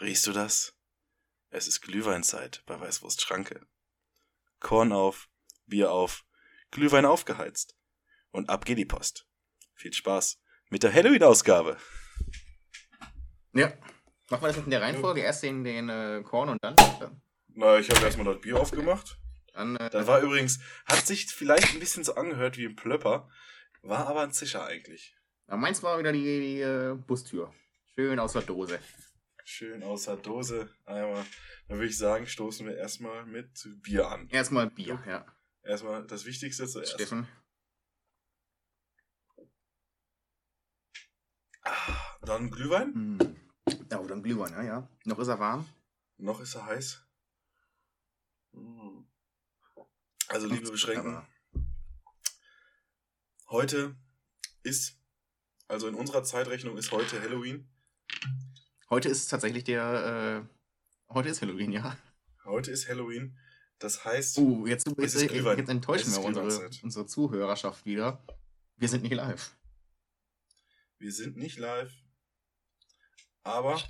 Riechst du das? Es ist Glühweinzeit bei Weißwurst Schranke. Korn auf, Bier auf, Glühwein aufgeheizt. Und ab geht die Post. Viel Spaß mit der Halloween-Ausgabe. Ja. Machen wir das in der Reihenfolge? Erst den, den äh, Korn und dann? Na, ich habe erstmal das Bier aufgemacht. Dann, äh, Das war übrigens, hat sich vielleicht ein bisschen so angehört wie ein Plöpper, war aber ein Zischer eigentlich. meins war wieder die, die äh, Bustür. Schön aus der Dose. Schön aus der Dose. Einmal. Dann würde ich sagen, stoßen wir erstmal mit Bier an. Erstmal Bier, ja. Erstmal das Wichtigste zuerst. Steffen. Ah, Dann Glühwein. Hm. Ja, oder ein Glühwein, ja, ja. Noch ist er warm. Noch ist er heiß. Mm. Also, liebe Beschränken, Aber- heute ist, also in unserer Zeitrechnung ist heute Halloween. Heute ist tatsächlich der, äh, heute ist Halloween, ja. Heute ist Halloween. Das heißt, Uh, jetzt, jetzt, jetzt, enttäuschen wir unsere, unsere Zuhörerschaft wieder. Wir sind nicht live. wir sind nicht live. Aber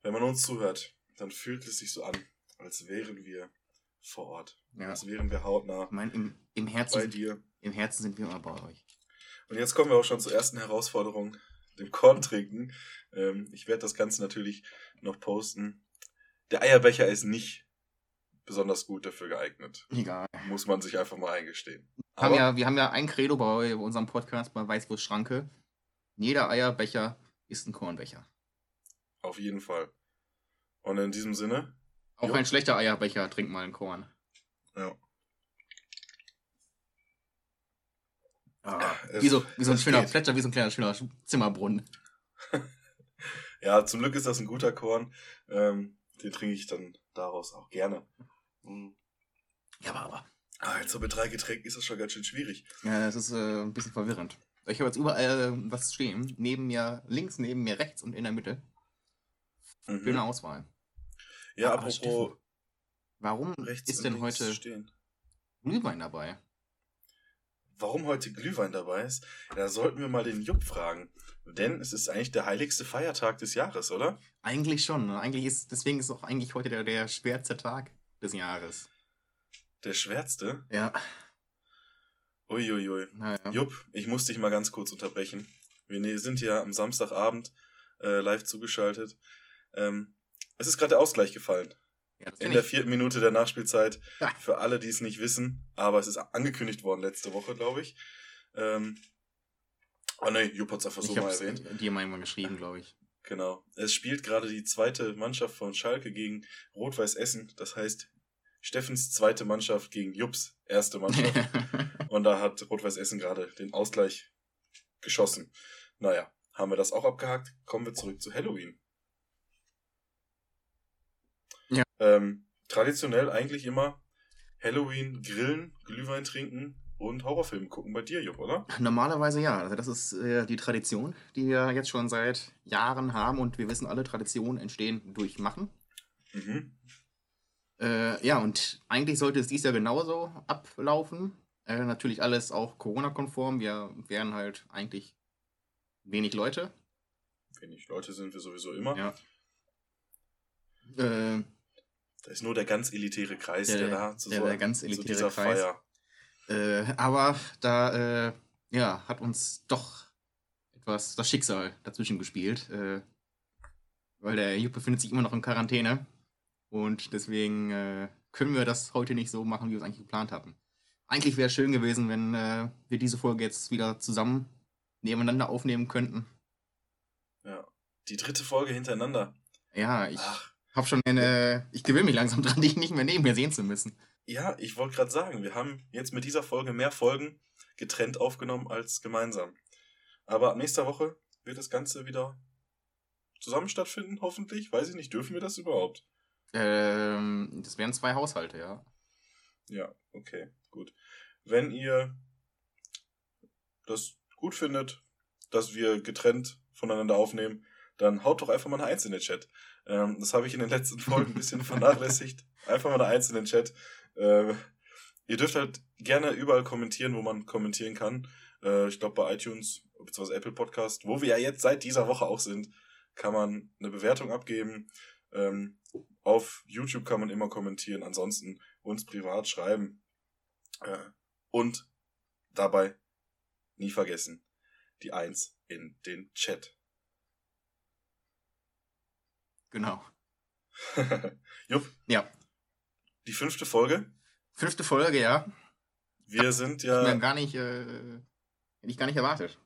wenn man uns zuhört, dann fühlt es sich so an, als wären wir vor Ort. Ja. Als wären wir hautnah Ich meine, im, im, bei Herzen, dir. im Herzen sind wir immer bei euch. Und jetzt kommen wir auch schon zur ersten Herausforderung, dem Korn trinken. Ähm, ich werde das Ganze natürlich noch posten. Der Eierbecher ist nicht besonders gut dafür geeignet. Egal. Muss man sich einfach mal eingestehen. Wir haben, ja, wir haben ja ein Credo bei unserem Podcast bei Weißwurst Schranke. Jeder Eierbecher ist ein Kornbecher. auf jeden Fall. Und in diesem Sinne, Auch Jo. ein schlechter Eierbecher trinkt mal ein Korn. ja. Ah, wie, so, wie so ein schöner geht. Plätscher, wie so ein kleiner schöner Zimmerbrunnen. Ja, zum Glück ist das ein guter Korn. Ähm, den trinke ich dann daraus auch gerne. Mhm. Ja, aber, aber. Ah, jetzt so mit drei Getränken ist das schon ganz schön schwierig. Ja, das ist äh, ein bisschen verwirrend. Ich habe jetzt überall äh, was stehen. Neben mir links, neben mir rechts und in der Mitte. Mhm. Schöne Auswahl. Ja, Aber apropos Steffen, Warum rechts ist denn heute stehen. Glühwein dabei? Warum heute Glühwein dabei ist, da sollten wir mal den Jupp fragen. Denn es ist eigentlich der heiligste Feiertag des Jahres, oder? Eigentlich schon. Eigentlich ist, deswegen ist auch eigentlich heute der, der schwerste Tag des Jahres. Der schwärzte. Ja. Uiuiui. Naja. Jupp, ich muss dich mal ganz kurz unterbrechen. Wir ne- sind ja am Samstagabend äh, live zugeschaltet. Ähm, es ist gerade der Ausgleich gefallen. In der vierten Minute der Nachspielzeit. Für alle, die es nicht wissen. Aber es ist angekündigt worden letzte Woche, glaube ich. Ähm, oh ne, Jupp hat es einfach so mal erwähnt. dir mal irgendwann geschrieben, glaube ich. Genau. Es spielt gerade die zweite Mannschaft von Schalke gegen Rot-Weiß Essen. Das heißt, Steffens zweite Mannschaft gegen Jupps erste Mannschaft. Und da hat Rot-Weiß Essen gerade den Ausgleich geschossen. Naja, haben wir das auch abgehakt. Kommen wir zurück zu Halloween. Ja. Ähm, traditionell eigentlich immer Halloween grillen, Glühwein trinken und Horrorfilme gucken bei dir, Jupp, oder? Normalerweise ja. Also das ist äh, die Tradition, die wir jetzt schon seit Jahren haben und wir wissen, alle Traditionen entstehen durch Machen. Mhm. Äh, ja, und eigentlich sollte es dies Jahr genauso ablaufen. Äh, natürlich alles auch Corona-konform. Wir wären halt eigentlich wenig Leute. Wenig Leute sind wir sowieso immer. Ja. Da ist nur der ganz elitäre Kreis, der, Der- da zu, der- so, der ganz elitäre dieser Kreis. Feier. äh, aber da äh, ja, hat uns doch etwas das Schicksal dazwischen gespielt. Äh, weil der Jupp befindet sich immer noch in Quarantäne. Und deswegen äh, können wir das heute nicht so machen, wie wir es eigentlich geplant hatten. Eigentlich wäre es schön gewesen, wenn äh, wir diese Folge jetzt wieder zusammen nebeneinander aufnehmen könnten. Ja. Die dritte Folge hintereinander. Ja, ich Ach, hab schon eine. Ich gewöhne mich langsam dran, dich nicht mehr neben mir sehen zu müssen. ja, ich wollte gerade sagen, wir haben jetzt mit dieser Folge mehr Folgen getrennt aufgenommen als gemeinsam. Aber ab nächster Woche wird das Ganze wieder zusammen stattfinden, hoffentlich. Weiß ich nicht, dürfen wir das überhaupt? Ähm, das wären zwei Haushalte, ja. Ja, okay, gut. Wenn ihr das gut findet, dass wir getrennt voneinander aufnehmen, dann haut doch einfach mal eine Eins in den Chat. Ähm, das habe ich in den letzten Folgen ein bisschen vernachlässigt. Einfach mal eine Eins in den Chat. Äh, ihr dürft halt gerne überall kommentieren, wo man kommentieren kann. Äh, ich glaube bei iTunes bzw. Apple Podcast, wo wir ja jetzt seit dieser Woche auch sind, kann man eine Bewertung abgeben. Ähm, auf YouTube kann man immer kommentieren. Ansonsten uns privat schreiben. Äh, und dabei nie vergessen, die Eins in den Chat. Genau. Jupp. Ja. Die fünfte Folge. Fünfte Folge, ja. Wir sind Ich ja. mir gar nicht, äh, hätte ich gar nicht erwartet.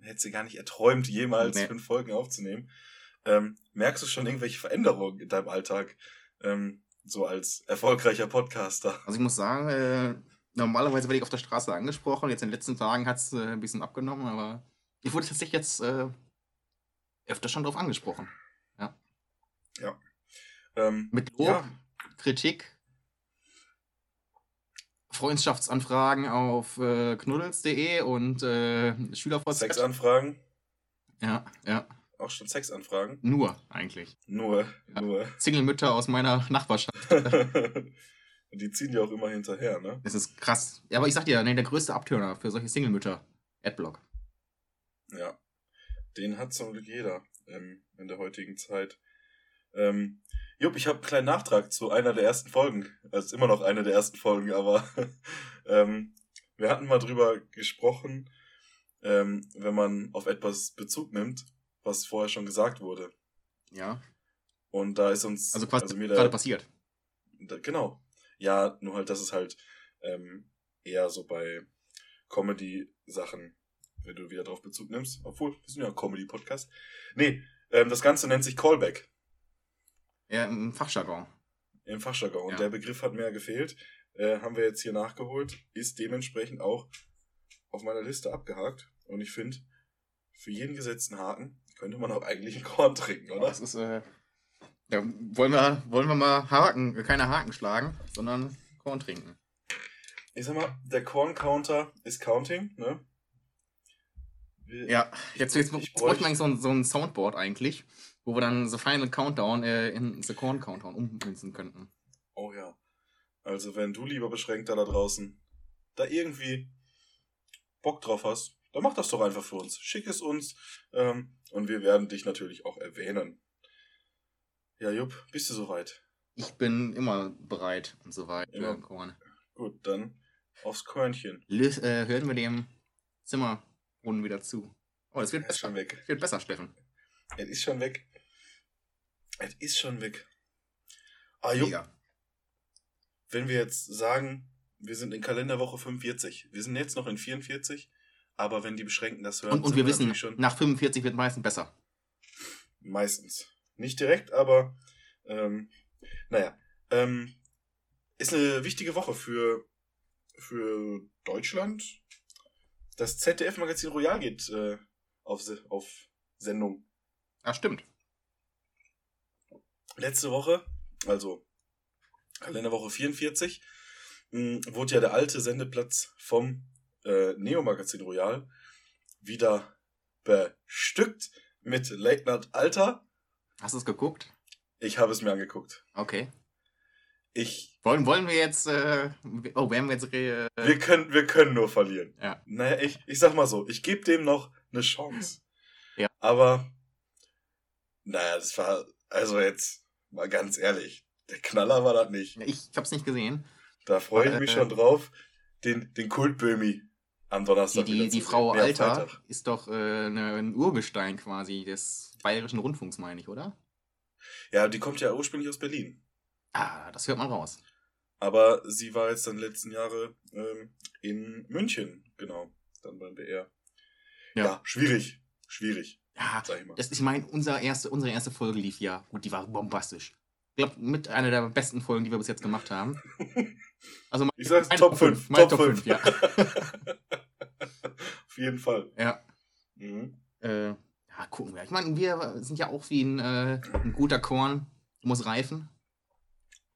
Hätte sie gar nicht erträumt, jemals Nee. fünf Folgen aufzunehmen. Ähm, merkst du schon irgendwelche Veränderungen in deinem Alltag? Ähm, so als erfolgreicher Podcaster. Also ich muss sagen, äh, normalerweise werde ich auf der Straße angesprochen. Jetzt in den letzten Tagen hat es äh, ein bisschen abgenommen, aber ich wurde tatsächlich jetzt äh, öfter schon drauf angesprochen. Ähm, Mit Lob, ja, Kritik, Freundschaftsanfragen auf äh, knuddels.de und äh. Sexanfragen. Ja, ja. Auch schon Sexanfragen. Nur eigentlich. Nur, Ja. nur. Single-Mütter aus meiner Nachbarschaft. Die ziehen ja auch immer hinterher, ne? Das ist krass. Ja, aber ich sag dir, nee, der größte Abtörner für solche Single-Mütter. Adblock. Ja. Den hat zum Glück jeder ähm, in der heutigen Zeit. Ähm, Jupp, ich habe einen kleinen Nachtrag zu einer der ersten Folgen. Es ist immer noch eine der ersten Folgen, aber ähm, wir hatten mal drüber gesprochen, ähm, wenn man auf etwas Bezug nimmt, was vorher schon gesagt wurde. Ja. Und da ist uns Also quasi mir gerade der, passiert. da, genau. Ja, nur halt, das ist halt ähm, eher so bei Comedy-Sachen, wenn du wieder drauf Bezug nimmst. Obwohl, wir sind ja ein Comedy-Podcast. Nee, ähm, das Ganze nennt sich Callback Ja, im Fachjargon. im Fachjargon. Und Ja. der Begriff hat mir gefehlt. Äh, haben wir jetzt hier nachgeholt. Ist dementsprechend auch auf meiner Liste abgehakt. Und ich finde, für jeden gesetzten Haken könnte man auch eigentlich einen Korn trinken, oder? Das ist, äh, ja, wollen wir, wollen wir mal Haken, äh, keine Haken schlagen, sondern Korn trinken. Ich sag mal, der Korn-Counter ist Counting, ne? Wir- Ja, jetzt, jetzt Ich bräuchten wir bräuch- eigentlich so ein, so ein Soundboard eigentlich, wo wir dann The Final Countdown äh, in The Corn Countdown ummünzen könnten. Oh ja. Also wenn du lieber Beschränkter da draußen da irgendwie Bock drauf hast, dann mach das doch einfach für uns. Schick es uns ähm, und wir werden dich natürlich auch erwähnen. Ja, Jupp, bist du soweit? Ich bin immer bereit und so weiter. Immer. für Korn. Gut, dann aufs Körnchen. Lös, äh, hören wir dem Zimmerrunden wieder zu. Oh, das wird Er schon besser. weg. Das wird besser, Steffen. Es ist schon weg. Es ist schon weg. Ah, Jupp, Mega. wenn wir jetzt sagen, wir sind in Kalenderwoche 45, wir sind jetzt noch in 44, aber wenn die Beschränkten das hören, Und, und wir wissen, schon nach 45 wird meistens besser. meistens. Nicht direkt, aber ähm, naja. Ähm, ist eine wichtige Woche für, für Deutschland. Das ZDF-Magazin Royal geht äh, auf, auf Sendung. Ah, stimmt. Letzte Woche, also Kalenderwoche 44, mh, wurde ja der alte Sendeplatz vom äh, Neo-Magazin Royal wieder bestückt mit Late Night Alter. Hast du es geguckt? Ich habe es mir angeguckt. Okay. Ich, Wollen, wollen wir jetzt, äh, oh, wir jetzt, äh, wir können, wir können nur verlieren. Ja. Naja, ich, ich sag mal so, ich gebe dem noch eine Chance. Ja. Aber, naja, das war, also jetzt, mal ganz ehrlich, der Knaller war das nicht. ich hab's nicht gesehen. Da freue ich Äh, mich schon drauf, den, den Kultbömi am Die, Donnerstag die, die sehen. Frau Nee, Alter Freitag. ist doch äh, eine, ein Urgestein quasi des Bayerischen Rundfunks, meine ich, oder? Ja, die kommt ja ursprünglich aus Berlin. Ah, das hört man raus. Aber sie war jetzt dann die letzten Jahre ähm, in München, genau, dann beim BR. Ja, Ja. schwierig, schwierig, Ja, sag ich mal. das, ich meine, unser erste, unsere erste Folge lief ja. Gut, die war bombastisch. Ich glaube, mit einer der besten Folgen, die wir bis jetzt gemacht haben. Also mein, Ich sag's Top 5, mein Top 5. ja. Auf jeden Fall. ja. Mhm. Äh, ja, gucken wir. Ich meine, wir sind ja auch wie ein, äh, ein guter Korn, muss reifen.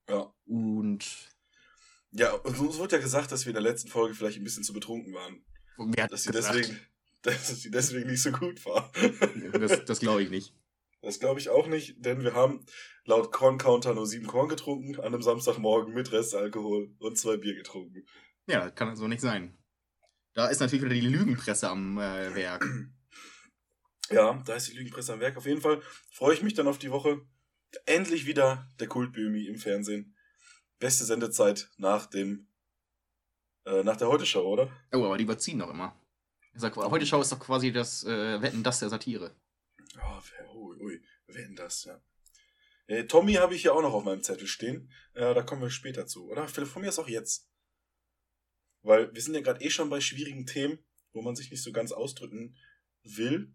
Ja. Und Ja, und uns wurde ja gesagt, dass wir in der letzten Folge vielleicht ein bisschen zu betrunken waren. wer hat Dass das gesagt? deswegen, dass sie deswegen nicht so gut war. Das, das glaube ich nicht. Das glaube ich auch nicht, denn wir haben laut Korn Counter nur sieben Korn getrunken an einem Samstagmorgen mit Restalkohol und zwei Bier getrunken. Ja, kann so nicht sein. Da ist natürlich wieder die Lügenpresse am äh, Werk. Ja, da ist die Lügenpresse am Werk. Auf jeden Fall freue ich mich dann auf die Woche. Endlich wieder der Kultbömi im Fernsehen. Beste Sendezeit nach dem äh, nach der Heute-Show, oder? Oh, aber die überziehen doch immer. Ich sag, Heute-Show ist doch quasi das äh, Wetten, das der Satire. Oh, ui, ui, Wetten, das, ja. Äh, Tommy habe ich ja auch noch auf meinem Zettel stehen. Äh, da kommen wir später zu. Oder von mir ist auch jetzt. Weil wir sind ja gerade eh schon bei schwierigen Themen, wo man sich nicht so ganz ausdrücken will.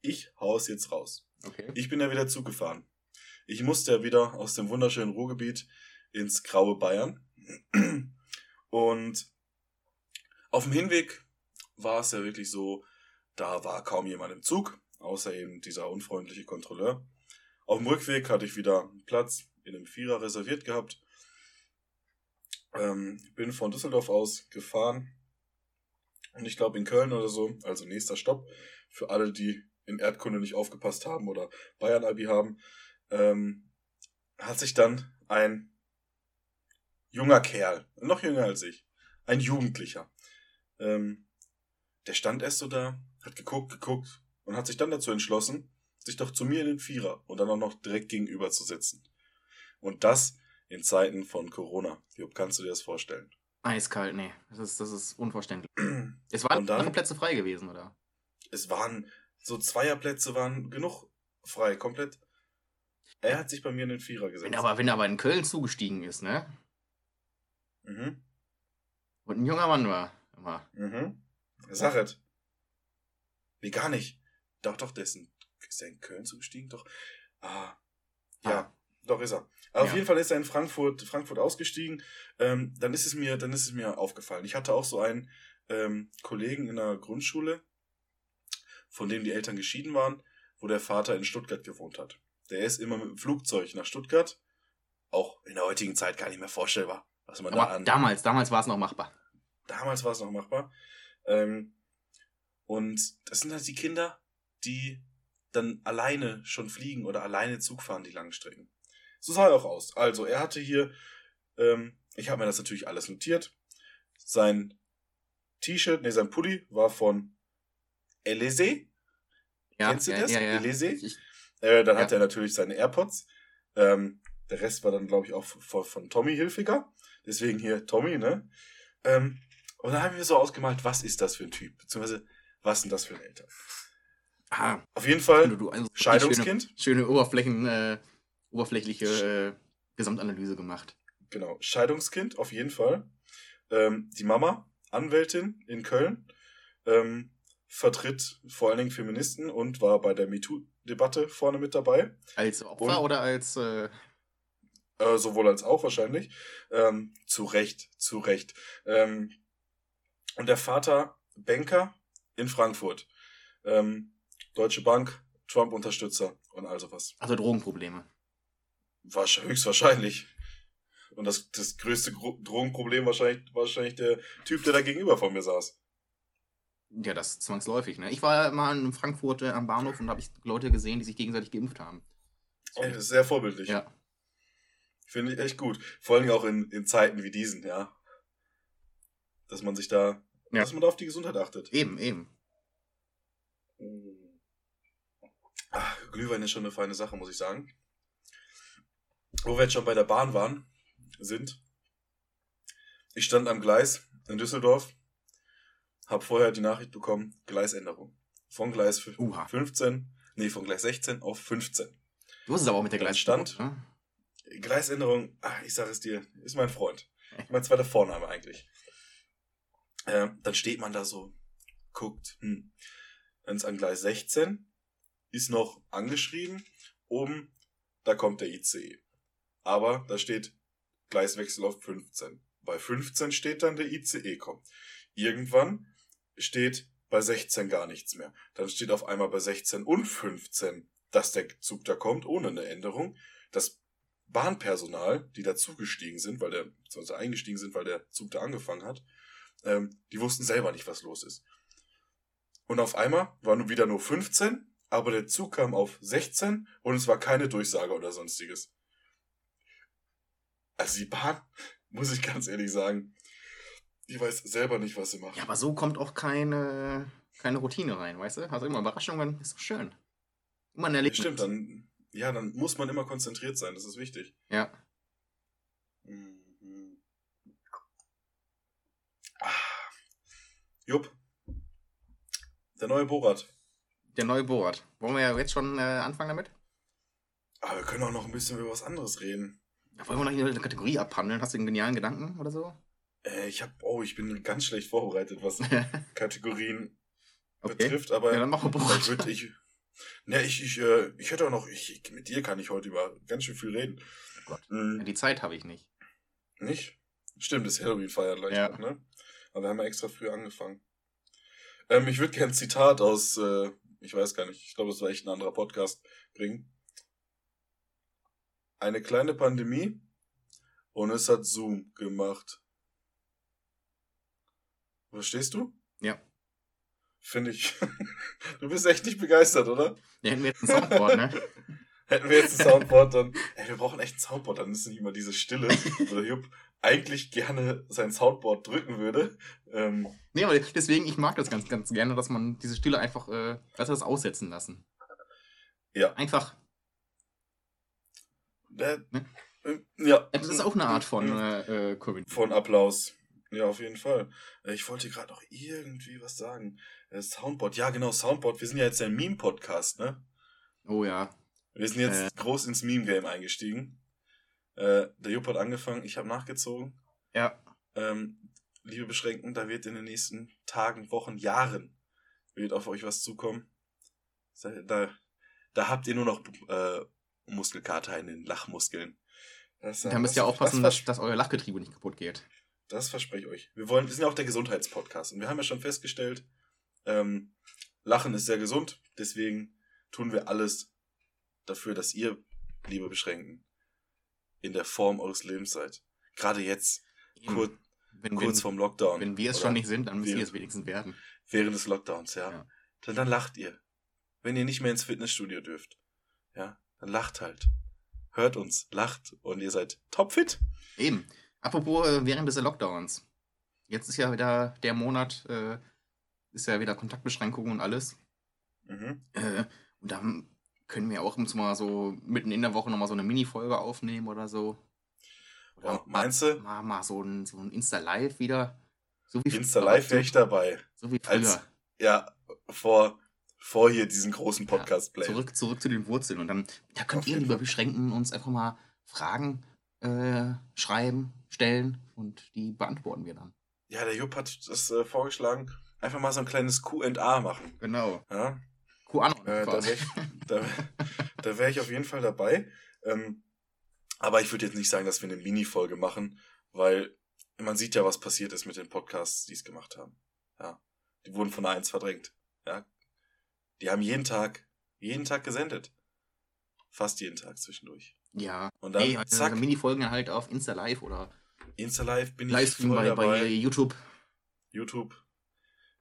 Ich hau es jetzt raus. Okay. Ich bin ja wieder Zug gefahren. Ich musste ja wieder aus dem wunderschönen Ruhrgebiet ins graue Bayern. Und auf dem Hinweg war es ja wirklich so, da war kaum jemand im Zug, außer eben dieser unfreundliche Kontrolleur. Auf dem Rückweg hatte ich wieder Platz in einem Vierer reserviert gehabt. Ähm, bin von Düsseldorf aus gefahren und ich glaube in Köln oder so, also nächster Stopp, für alle, die in Erdkunde nicht aufgepasst haben oder Bayern-Abi haben, ähm, hat sich dann ein junger Kerl, noch jünger als ich, ein Jugendlicher, ähm, der stand erst so da, hat geguckt, geguckt und hat sich dann dazu entschlossen, sich doch zu mir in den Vierer und dann auch noch direkt gegenüber zu sitzen. Und das in Zeiten von Corona. Wie kannst du dir das vorstellen? Eiskalt, nee. Das ist, das ist unverständlich. es waren dann, Plätze frei gewesen, oder? Es waren, so Zweierplätze waren genug frei, komplett. Er hat sich bei mir in den Vierer gesetzt. Wenn aber, wenn er aber in Köln zugestiegen ist, ne? Mhm. Und ein junger Mann war. Immer. Mhm. Sachet. Nee, gar nicht. Doch, doch, der ist in, ist er in Köln zugestiegen? Doch. Ah. Ja, ah. doch ist er. Ja. auf jeden Fall ist er in Frankfurt, Frankfurt ausgestiegen. Ähm, dann ist es mir, dann ist es mir aufgefallen. Ich hatte auch so einen ähm, Kollegen in der Grundschule, von dem die Eltern geschieden waren, wo der Vater in Stuttgart gewohnt hat. Der ist immer mit dem Flugzeug nach Stuttgart. Auch in der heutigen Zeit gar nicht mehr vorstellbar, was man Aber da an. Damals, damals war es noch machbar. Damals war es noch machbar. Ähm, und das sind halt die Kinder, die dann alleine schon fliegen oder alleine Zug fahren, die langen Strecken. So sah er auch aus. Also, er hatte hier, ähm, ich habe mir das natürlich alles notiert. Sein T-Shirt, nee, sein Pulli war von Elysee. Ja, Kennst du ja, das? Ja, ja. Elysee. Äh, dann ja. hat er natürlich seine AirPods. Ähm, der Rest war dann, glaube ich, auch von, von Tommy Hilfiger. Deswegen hier Tommy, ne? Ähm, und dann haben wir so ausgemalt, was ist das für ein Typ? Beziehungsweise, was sind das für Eltern? Ah, Auf jeden Fall du, du, also Scheidungskind. Schöne, schöne Oberflächen, äh, oberflächliche äh, Gesamtanalyse gemacht. Genau, Scheidungskind, auf jeden Fall. Ähm, die Mama, Anwältin in Köln, ähm, vertritt vor allen Dingen Feministen und war bei der MeToo-Debatte vorne mit dabei. Als Opfer und, oder als... Äh... Äh, sowohl als auch wahrscheinlich. Ähm, zu Recht, zu Recht. Ähm, und der Vater Banker in Frankfurt. Ähm, Deutsche Bank, Trump-Unterstützer und all sowas. Also Drogenprobleme. War höchstwahrscheinlich. Und das, das größte Drogenproblem wahrscheinlich, wahrscheinlich der Typ, der da gegenüber von mir saß. Ja, das ist zwangsläufig, ne? Ich war mal in Frankfurt äh, am Bahnhof und habe ich Leute gesehen, die sich gegenseitig geimpft haben. Oh, das ist sehr vorbildlich. Ja. Finde ich echt gut. Vor allem auch in, in Zeiten wie diesen, ja dass man sich da, ja. dass man da auf die Gesundheit achtet. Eben, eben. Ach, Glühwein ist schon eine feine Sache, muss ich sagen. Wo wir jetzt schon bei der Bahn waren, sind. Ich stand am Gleis in Düsseldorf, habe vorher die Nachricht bekommen, Gleisänderung. Von Gleis Uha. 15, nee, von Gleis 16 auf 15. Du hast es aber auch mit der Gleisänderung. Stand. Ne? Gleisänderung, ach, ich sage es dir, ist mein Freund. Mein zweiter Vorname eigentlich. Äh, dann steht man da so, guckt, hm, wenn es an Gleis 16 ist noch angeschrieben, oben, da kommt der ICE. Aber da steht Gleiswechsel auf 15. Bei 15 steht dann der ICE kommt. Irgendwann steht bei 16 gar nichts mehr. Dann steht auf einmal bei 16 und 15, dass der Zug da kommt, ohne eine Änderung. Das Bahnpersonal, die dazugestiegen sind, weil der, beziehungsweise eingestiegen sind, weil der Zug da angefangen hat, ähm, die wussten selber nicht, was los ist. Und auf einmal war nun wieder nur 15, aber der Zug kam auf 16 und es war keine Durchsage oder sonstiges. Also die Bahn, muss ich ganz ehrlich sagen, die weiß selber nicht, was sie macht. Ja, aber so kommt auch keine, keine Routine rein, weißt du? Also immer Überraschungen, ist doch schön. Immer ein Erlebnis. Stimmt, dann, ja, dann muss man immer konzentriert sein, das ist wichtig. Ja. Mhm. Jupp. Der neue Borat. Der neue Board. Wollen wir ja jetzt schon äh, anfangen damit? Aber wir können auch noch ein bisschen über was anderes reden. Ja, wollen wir noch eine Kategorie abhandeln? Hast du einen genialen Gedanken oder so? Äh, ich hab, oh, ich bin ganz schlecht vorbereitet, was Kategorien okay. betrifft, aber Ja, dann machen wir Board. würde, ich, ne, ich, ich, äh, ich hätte auch noch, ich, mit dir kann ich heute über ganz schön viel reden. Gott. Mhm. Ja, die Zeit habe ich nicht. Nicht? Stimmt, das Halloween-Feier gleich Ja. noch, ne? Aber wir haben ja extra früh angefangen. Ähm, ich würde gerne ein Zitat aus, äh, ich weiß gar nicht, ich glaube, es war echt ein anderer Podcast, bringen. Eine kleine Pandemie und es hat Zoom gemacht. Verstehst du? Ja. Finde ich. du bist echt nicht begeistert, oder? Ja, hätten wir jetzt ein Soundboard, ne? Hätten wir jetzt ein Soundboard, dann. Ey, wir brauchen echt ein Soundboard, dann ist nicht immer diese Stille, wo der Jupp eigentlich gerne sein Soundboard drücken würde. Ähm, Nee, aber deswegen, ich mag das ganz, ganz gerne, dass man diese Stille einfach, äh, dass wir das aussetzen lassen. Ja. Einfach. äh, Ne? äh, ja. Das ist auch eine Art von Mhm. äh, äh, Community. Von Applaus. Ja, auf jeden Fall. Äh, Ich wollte gerade noch irgendwie was sagen. Soundboard, ja genau, Soundboard. Wir sind ja jetzt ein Meme-Podcast, ne? Oh ja. Wir sind jetzt Äh. groß ins Meme-Game eingestiegen. Äh, der Jupp hat angefangen, ich habe nachgezogen. Ja. Ähm, liebe Beschränken, da wird in den nächsten Tagen, Wochen, Jahren wird auf euch was zukommen. Da, da, habt ihr nur noch äh, Muskelkater in den Lachmuskeln. Das, Da müsst ihr aufpassen, das, dass, dass euer Lachgetriebe nicht kaputt geht. das verspreche ich euch. Wir wollen, wir sind ja auch der Gesundheitspodcast und wir haben ja schon festgestellt, ähm, Lachen ist sehr gesund, deswegen tun wir alles dafür, dass ihr, liebe Beschränken, in der Form eures Lebens seid. Gerade jetzt, kur wenn, kurz wenn, vorm Lockdown. wenn wir es schon nicht sind, dann müssen wir- wir es wenigstens werden. Während des Lockdowns, ja. Ja. Dann, dann lacht ihr. Wenn ihr nicht mehr ins Fitnessstudio dürft, ja, dann lacht halt. Hört uns, lacht und ihr seid topfit. Eben. Apropos äh, während des Lockdowns. Jetzt ist ja wieder der Monat, äh, ist ja wieder Kontaktbeschränkungen und alles. Mhm. Äh, und dann können wir auch uns mal so mitten in der Woche nochmal so eine Mini-Folge aufnehmen oder so. Oder Boah, meinst du? Mal, mal so ein, so ein Insta-Live wieder. So wie Insta Live wäre ich dabei. So wie früher. Als, ja, vor, vor hier diesen großen Podcast play. Zurück, zurück zu den Wurzeln. Und dann, da könnt Auf ihr, lieber. Beschränken, uns einfach mal Fragen äh, schreiben, stellen und die beantworten wir dann. Ja, der Jupp hat das äh, vorgeschlagen, einfach mal so ein kleines Q&A machen. Genau. Ja, QAnon. äh, da wäre ich, da, da wär ich auf jeden Fall dabei. Ähm, aber ich würde jetzt nicht sagen, dass wir eine Mini-Folge machen, weil man sieht ja, was passiert ist mit den Podcasts, die es gemacht haben. Ja, die wurden von eins verdrängt. Ja, die haben jeden Tag, jeden Tag gesendet. Fast jeden Tag zwischendurch. ja. Und dann, Nee, also zack, Mini-Folgen halt auf Insta Live oder Insta-Live bin ich Livestream voll bei, dabei. bei YouTube. YouTube.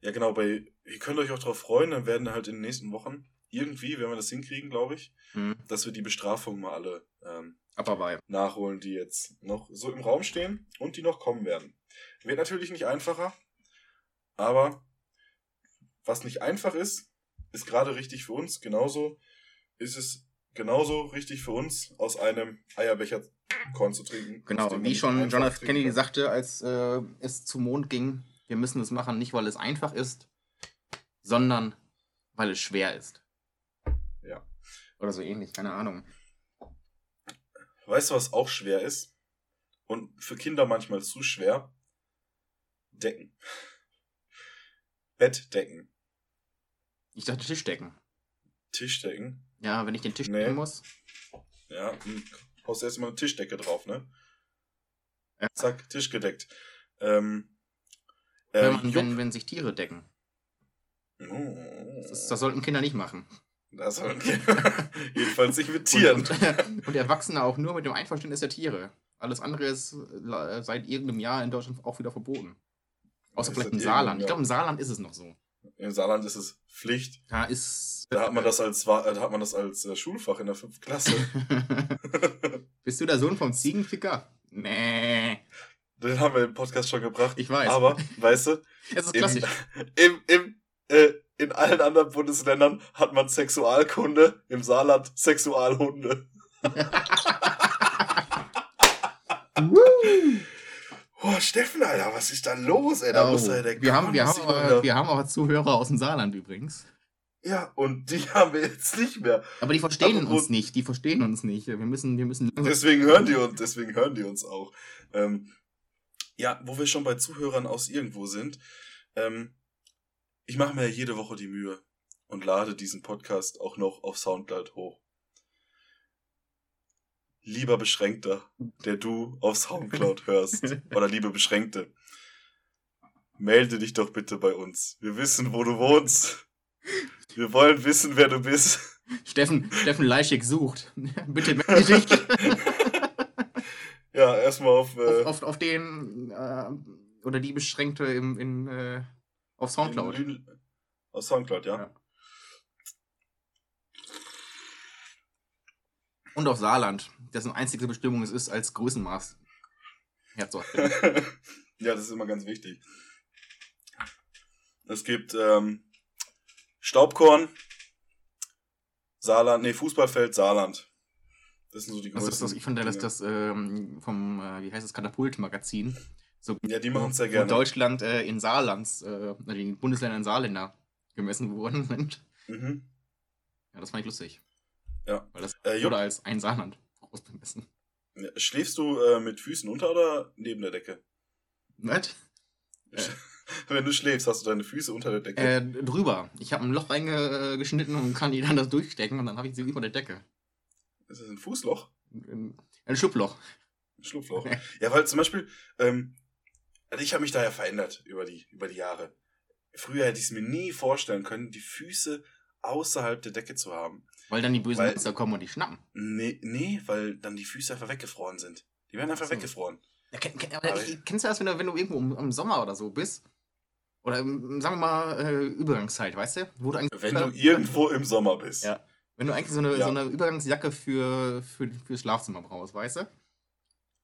Ja, genau, bei, ihr könnt euch auch drauf freuen, dann werden halt in den nächsten Wochen irgendwie, wenn wir das hinkriegen, glaube ich, Hm. dass wir die Bestrafung mal alle ähm, nachholen, die jetzt noch so im Raum stehen und die noch kommen werden. Wird natürlich nicht einfacher, aber was nicht einfach ist, ist gerade richtig für uns. Genauso ist es genauso richtig für uns, aus einem Eierbecher Korn zu trinken. Genau, wie schon trinken Kennedy sagte, als äh, es zum Mond ging, wir müssen es machen, nicht weil es einfach ist, sondern weil es schwer ist. Ja. Oder so ähnlich, keine Ahnung. Weißt du, was auch schwer ist? Und für Kinder manchmal zu schwer? Decken. Bettdecken. Ich dachte Tischdecken. Tischdecken. Ja, wenn ich den Tisch Nee. decken muss. Ja, und haust erstmal eine Tischdecke drauf, ne? Ja. Zack, Tisch gedeckt. Ähm, äh, Wenn, man, wenn, wenn sich Tiere decken. Oh, Das, das sollten Kinder nicht machen. das soll Jedenfalls nicht mit Tieren. Und, und, und Erwachsene auch nur mit dem Einverständnis der Tiere. Alles andere ist seit irgendeinem Jahr in Deutschland auch wieder verboten. Außer Ist vielleicht im Saarland. Ich glaube, im Saarland ist es noch so. Im Saarland ist es Pflicht. Da ist. Da hat man das als, äh, da hat man das als äh, Schulfach in der fünften Klasse. Bist du der Sohn vom Ziegenficker? Nee. Den haben wir im Podcast schon gebracht. Ich weiß. Aber, weißt du, Es ist klassisch. im, im, äh, in allen anderen Bundesländern hat man Sexualkunde, im Saarland Sexualhunde. oh, Steffen, Alter, was ist da los, ey? Da Oh, muss er der wir, haben, wir, haben, aber- wieder- wir haben aber Zuhörer aus dem Saarland übrigens. Ja, und die haben wir jetzt nicht mehr. Aber die verstehen Apropos- uns nicht. Die verstehen uns nicht. Wir müssen, wir müssen Deswegen hören die uns, deswegen hören die uns auch. Ähm, ja, wo wir schon bei Zuhörern aus irgendwo sind. Ähm, ich mache mir jede Woche die Mühe und lade diesen Podcast auch noch auf Soundcloud hoch. Lieber Beschränkter, der du auf Soundcloud hörst, oder liebe Beschränkte, melde dich doch bitte bei uns. Wir wissen, wo du wohnst. Wir wollen wissen, wer du bist. Steffen, Steffen Leischig sucht. Bitte melde dich Ja, erstmal auf, äh, auf, auf, auf den äh, oder die Beschränkte im, in, äh, auf Soundcloud. In Aus Soundcloud, ja. Ja. Und auf Saarland, dessen einzige Bestimmung es ist, als Größenmaß herzuhalten. ja, das ist immer ganz wichtig. Es gibt ähm, Staubkorn, Saarland, nee, Fußballfeld, Saarland. Das sind so die Das größten. ist das, ich finde, Dinge. das ähm, vom, äh, wie heißt das, Katapult-Magazin, so Ja, die machen es wo gerne. Deutschland äh, in Saarlands, äh, die Bundesländer in Saarländer gemessen worden sind. Mhm. Ja, das fand ich lustig. Ja. Weil das Äh, wurde als ein Saarland groß bemessen. ja, schläfst du äh, mit Füßen unter oder neben der Decke? Was? Wenn du schläfst, hast du deine Füße unter der Decke. Äh, drüber. Ich habe ein Loch reingeschnitten und kann die dann das durchstecken und dann habe ich sie über der Decke. ist das ein Fußloch? Ein, ein Schlupfloch. Ein Schlupfloch. Ja, weil zum Beispiel, ähm, also ich habe mich da ja verändert über die, über die Jahre. Früher hätte ich es mir nie vorstellen können, die Füße außerhalb der Decke zu haben. Weil dann die bösen Weil- Monster kommen und die schnappen. Nee, nee, weil dann die Füße einfach weggefroren sind. Die werden einfach Ach so. weggefroren. Ja, kenn, kenn, ich, kennst du das, wenn du, wenn du irgendwo im, im Sommer oder so bist? Oder im, sagen wir mal äh, Übergangszeit, weißt du? Wo du eigentlich, Wenn du irgendwo im Sommer bist. Ja. wenn du eigentlich so eine, Ja. so eine Übergangsjacke für, für, fürs Schlafzimmer brauchst, weißt du?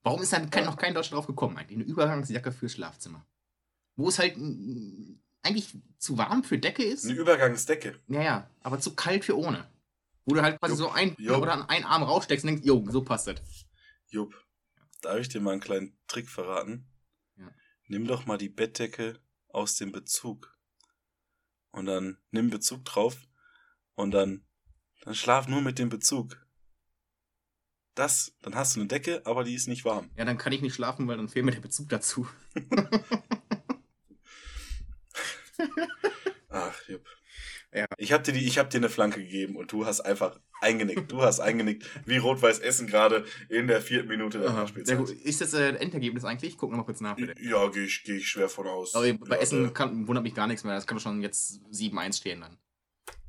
Warum ist dann noch kein Deutscher drauf gekommen eigentlich? Eine Übergangsjacke fürs Schlafzimmer. Wo es halt mm, eigentlich zu warm für Decke ist. Eine Übergangsdecke. Ja, ja, aber zu kalt für ohne. Wo du halt quasi Jupp. so ein Jupp. oder einen Arm raussteckst und denkst, jo, so passt das. Jupp, darf ich dir mal einen kleinen Trick verraten? Ja. Nimm doch mal die Bettdecke aus dem Bezug. Und dann nimm Bezug drauf und dann, dann schlaf nur mit dem Bezug. Das, dann hast du eine Decke, aber die ist nicht warm. Ja, dann kann ich nicht schlafen, weil dann fehlt mir der Bezug dazu. Ach, Jupp. Ja. Ich hab dir die, ich hab dir eine Flanke gegeben und du hast einfach eingenickt. Du hast eingenickt, wie Rot-Weiß Essen gerade in der vierten Minute der Nachspielzeit. gut. Ist das äh, Endergebnis eigentlich? Ich guck nochmal kurz nach, bitte. Ja, gehe ich, geh ich schwer von aus. Aber bei Ja, Essen äh, kann, wundert mich gar nichts mehr. Das kann doch schon jetzt 7-1 stehen dann.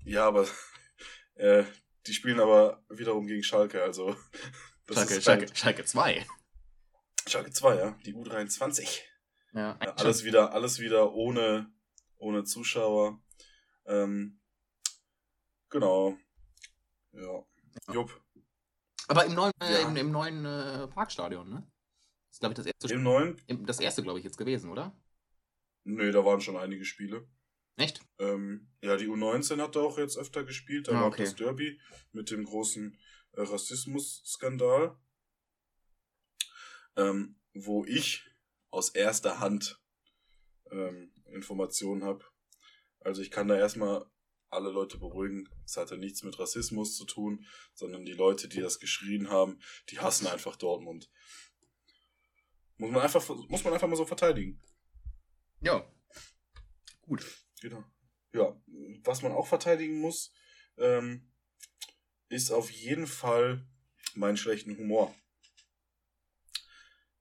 Ja, aber äh, die spielen aber wiederum gegen Schalke, also. das Schalke, Schalke, halt- Schalke 2. Schalke 2, ja. Die U23. Ja, Ja, alles wieder, alles wieder ohne, ohne Zuschauer. Ähm, genau. Ja. Jupp. Aber im neuen, äh, Ja. im, im neuen äh, Parkstadion, ne? Das ist, glaube ich, das erste, Im neuen? im- das erste, glaube ich, jetzt gewesen, oder? Nee, da waren schon einige Spiele. Echt? Ähm, ja, die U19 hat da auch jetzt öfter gespielt. Da Ah, war okay. das Derby mit dem großen äh, Rassismus-Skandal. Ähm, wo ich aus erster Hand ähm, Informationen habe. Also ich kann da erstmal alle Leute beruhigen. Es hatte nichts mit Rassismus zu tun, sondern die Leute, die das geschrien haben, die hassen einfach Dortmund. Muss man einfach, muss man einfach mal so verteidigen. Ja. Gut. Genau. Ja, was man auch verteidigen muss, ähm, ist auf jeden Fall meinen schlechten Humor.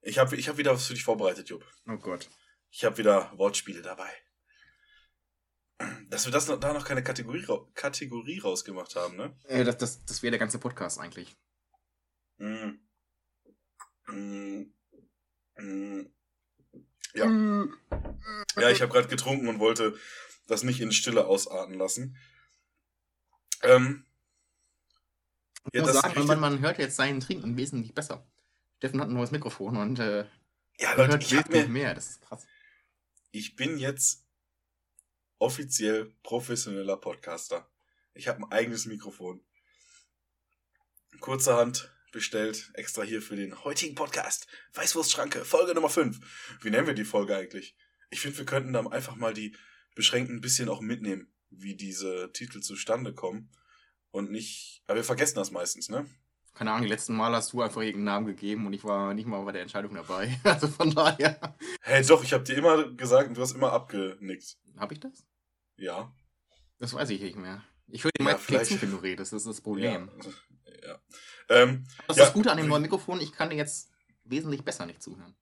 Ich habe ich hab wieder was für dich vorbereitet, Jupp. Oh Gott. Ich habe wieder Wortspiele dabei. Dass wir das noch, da noch keine Kategorie, Kategorie rausgemacht haben, ne? Äh, das das, das wäre der ganze Podcast eigentlich. Mm. Mm. Mm. Ja. Ja, ich habe gerade getrunken und wollte das nicht in Stille ausarten lassen. Ähm, Ich ja, muss das sagen, man, man hört jetzt seinen Trinken wesentlich besser. Steffen hat ein neues Mikrofon und äh, ja, Leute, hört ich, wesentlich mir, mehr. Das ist krass. ich bin jetzt offiziell professioneller Podcaster. Ich habe ein eigenes Mikrofon. Kurzerhand bestellt, extra hier für den heutigen Podcast. Weißwurstschranke, Folge Nummer 5. Wie nennen wir die Folge eigentlich? Ich finde, wir könnten dann einfach mal die Beschränkten ein bisschen auch mitnehmen, wie diese Titel zustande kommen. Und nicht, aber wir vergessen das meistens, ne? Keine Ahnung, letzten Mal hast du einfach irgendeinen Namen gegeben und ich war nicht mal bei der Entscheidung dabei. Also von daher. Hey, doch, ich habe dir immer gesagt und du hast immer abgenickt. Hab ich das? Ja. Das weiß ich nicht mehr. Ich höre dir Ja, mal zu, wenn du redest. Das ist das Problem. Ja. ja. Ähm, Das Ja. ist das Gute an dem neuen Mikrofon. Ich kann dir jetzt wesentlich besser nicht zuhören.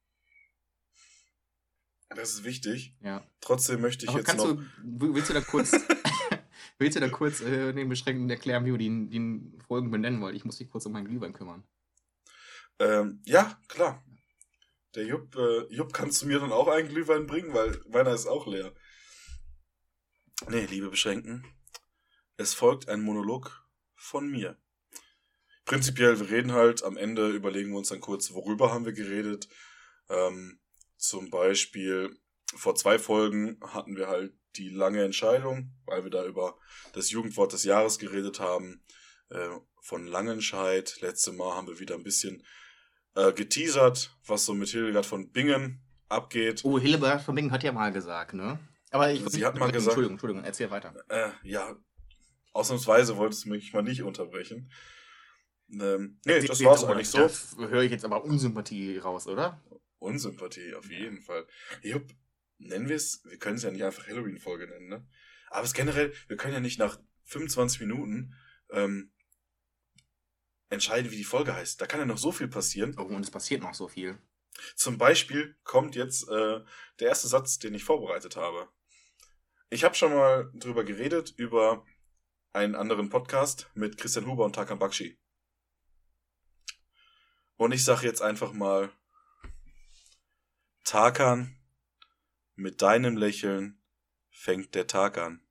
Das ist wichtig. Ja. Trotzdem möchte ich Aber jetzt kannst noch. du, willst du da kurz, willst du da kurz äh, den Beschränkten erklären, wie wir die, die Folgen benennen wollen? Ich muss mich kurz um meinen Glühwein kümmern. Ähm, ja, klar. Der Jupp, äh, Jupp, kannst du mir dann auch einen Glühwein bringen, weil meiner ist auch leer. Nee, liebe Beschränken, es folgt ein Monolog von mir. Prinzipiell, wir reden halt, am Ende überlegen wir uns dann kurz, worüber haben wir geredet. Ähm, zum Beispiel, vor zwei Folgen hatten wir halt die lange Entscheidung, weil wir da über das Jugendwort des Jahres geredet haben, äh, von Langenscheid. Letzte Mal haben wir wieder ein bisschen äh, geteasert, was so mit Hildegard von Bingen abgeht. Oh, Hildebert von Bingen hat ja mal gesagt, ne? Aber ich. Sie hat mal gesagt- Entschuldigung, Entschuldigung, erzähl weiter. Äh, ja, ausnahmsweise wolltest du mich mal nicht unterbrechen. Ähm, nee, das war's eigentlich so. Da höre ich jetzt aber Unsympathie raus, oder? Unsympathie, auf jeden Fall. Jupp, nennen wir es, wir können es ja nicht einfach Halloween-Folge nennen, ne? Aber es generell, wir können ja nicht nach 25 Minuten ähm, entscheiden, wie die Folge heißt. Da kann ja noch so viel passieren. Oh, und es passiert noch so viel. Zum Beispiel kommt jetzt äh, der erste Satz, den ich vorbereitet habe. Ich habe schon mal drüber geredet, über einen anderen Podcast mit Christian Huber und Tarkan Bakshi. Und ich sage jetzt einfach mal, Tarkan, mit deinem Lächeln fängt der Tag an.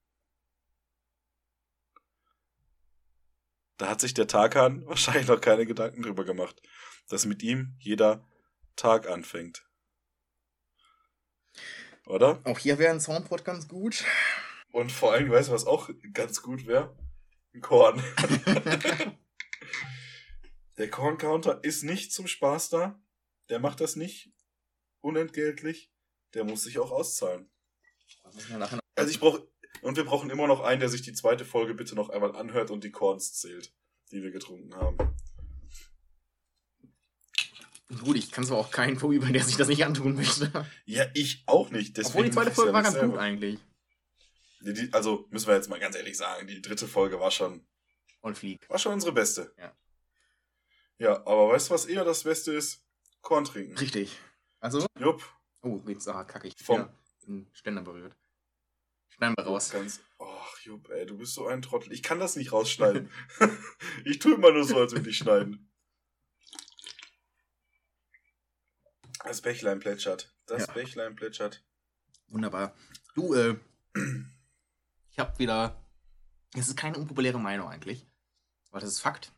Da hat sich der Tarkan wahrscheinlich noch keine Gedanken drüber gemacht, dass mit ihm jeder Tag anfängt. Oder? Auch hier wäre ein Soundboard ganz gut. Und vor allem, weißt du, was auch ganz gut wäre? Ein Korn. Der Korn-Counter ist nicht zum Spaß da. Der macht das nicht unentgeltlich. Der muss sich auch auszahlen. Also ich brauche und wir brauchen immer noch einen, der sich die zweite Folge bitte noch einmal anhört und die Korns zählt, die wir getrunken haben. Gut, ich kann zwar auch keinen vorüber, der sich das nicht antun möchte. Ja, ich auch nicht. Deswegen Obwohl die zweite Folge ja war ganz gut selber. eigentlich. Die, die, also müssen wir jetzt mal ganz ehrlich sagen, die dritte Folge war schon Und fliegt. war schon unsere beste. Ja. Ja, aber weißt du, was eher das Beste ist? Korn trinken. Richtig. Also, Jupp. oh, jetzt ah, kacke ich. Vom- den Ständer berührt. Schneiden wir raus. Ganz. Ach, Jupp, ey, du bist so ein Trottel. Ich kann das nicht rausschneiden. ich tue immer nur so, als würde ich schneiden. Das Bächlein plätschert. Das Ja. Bächlein plätschert. Wunderbar. Du, äh, ich habe wieder. Es ist keine unpopuläre Meinung eigentlich. Aber das ist Fakt.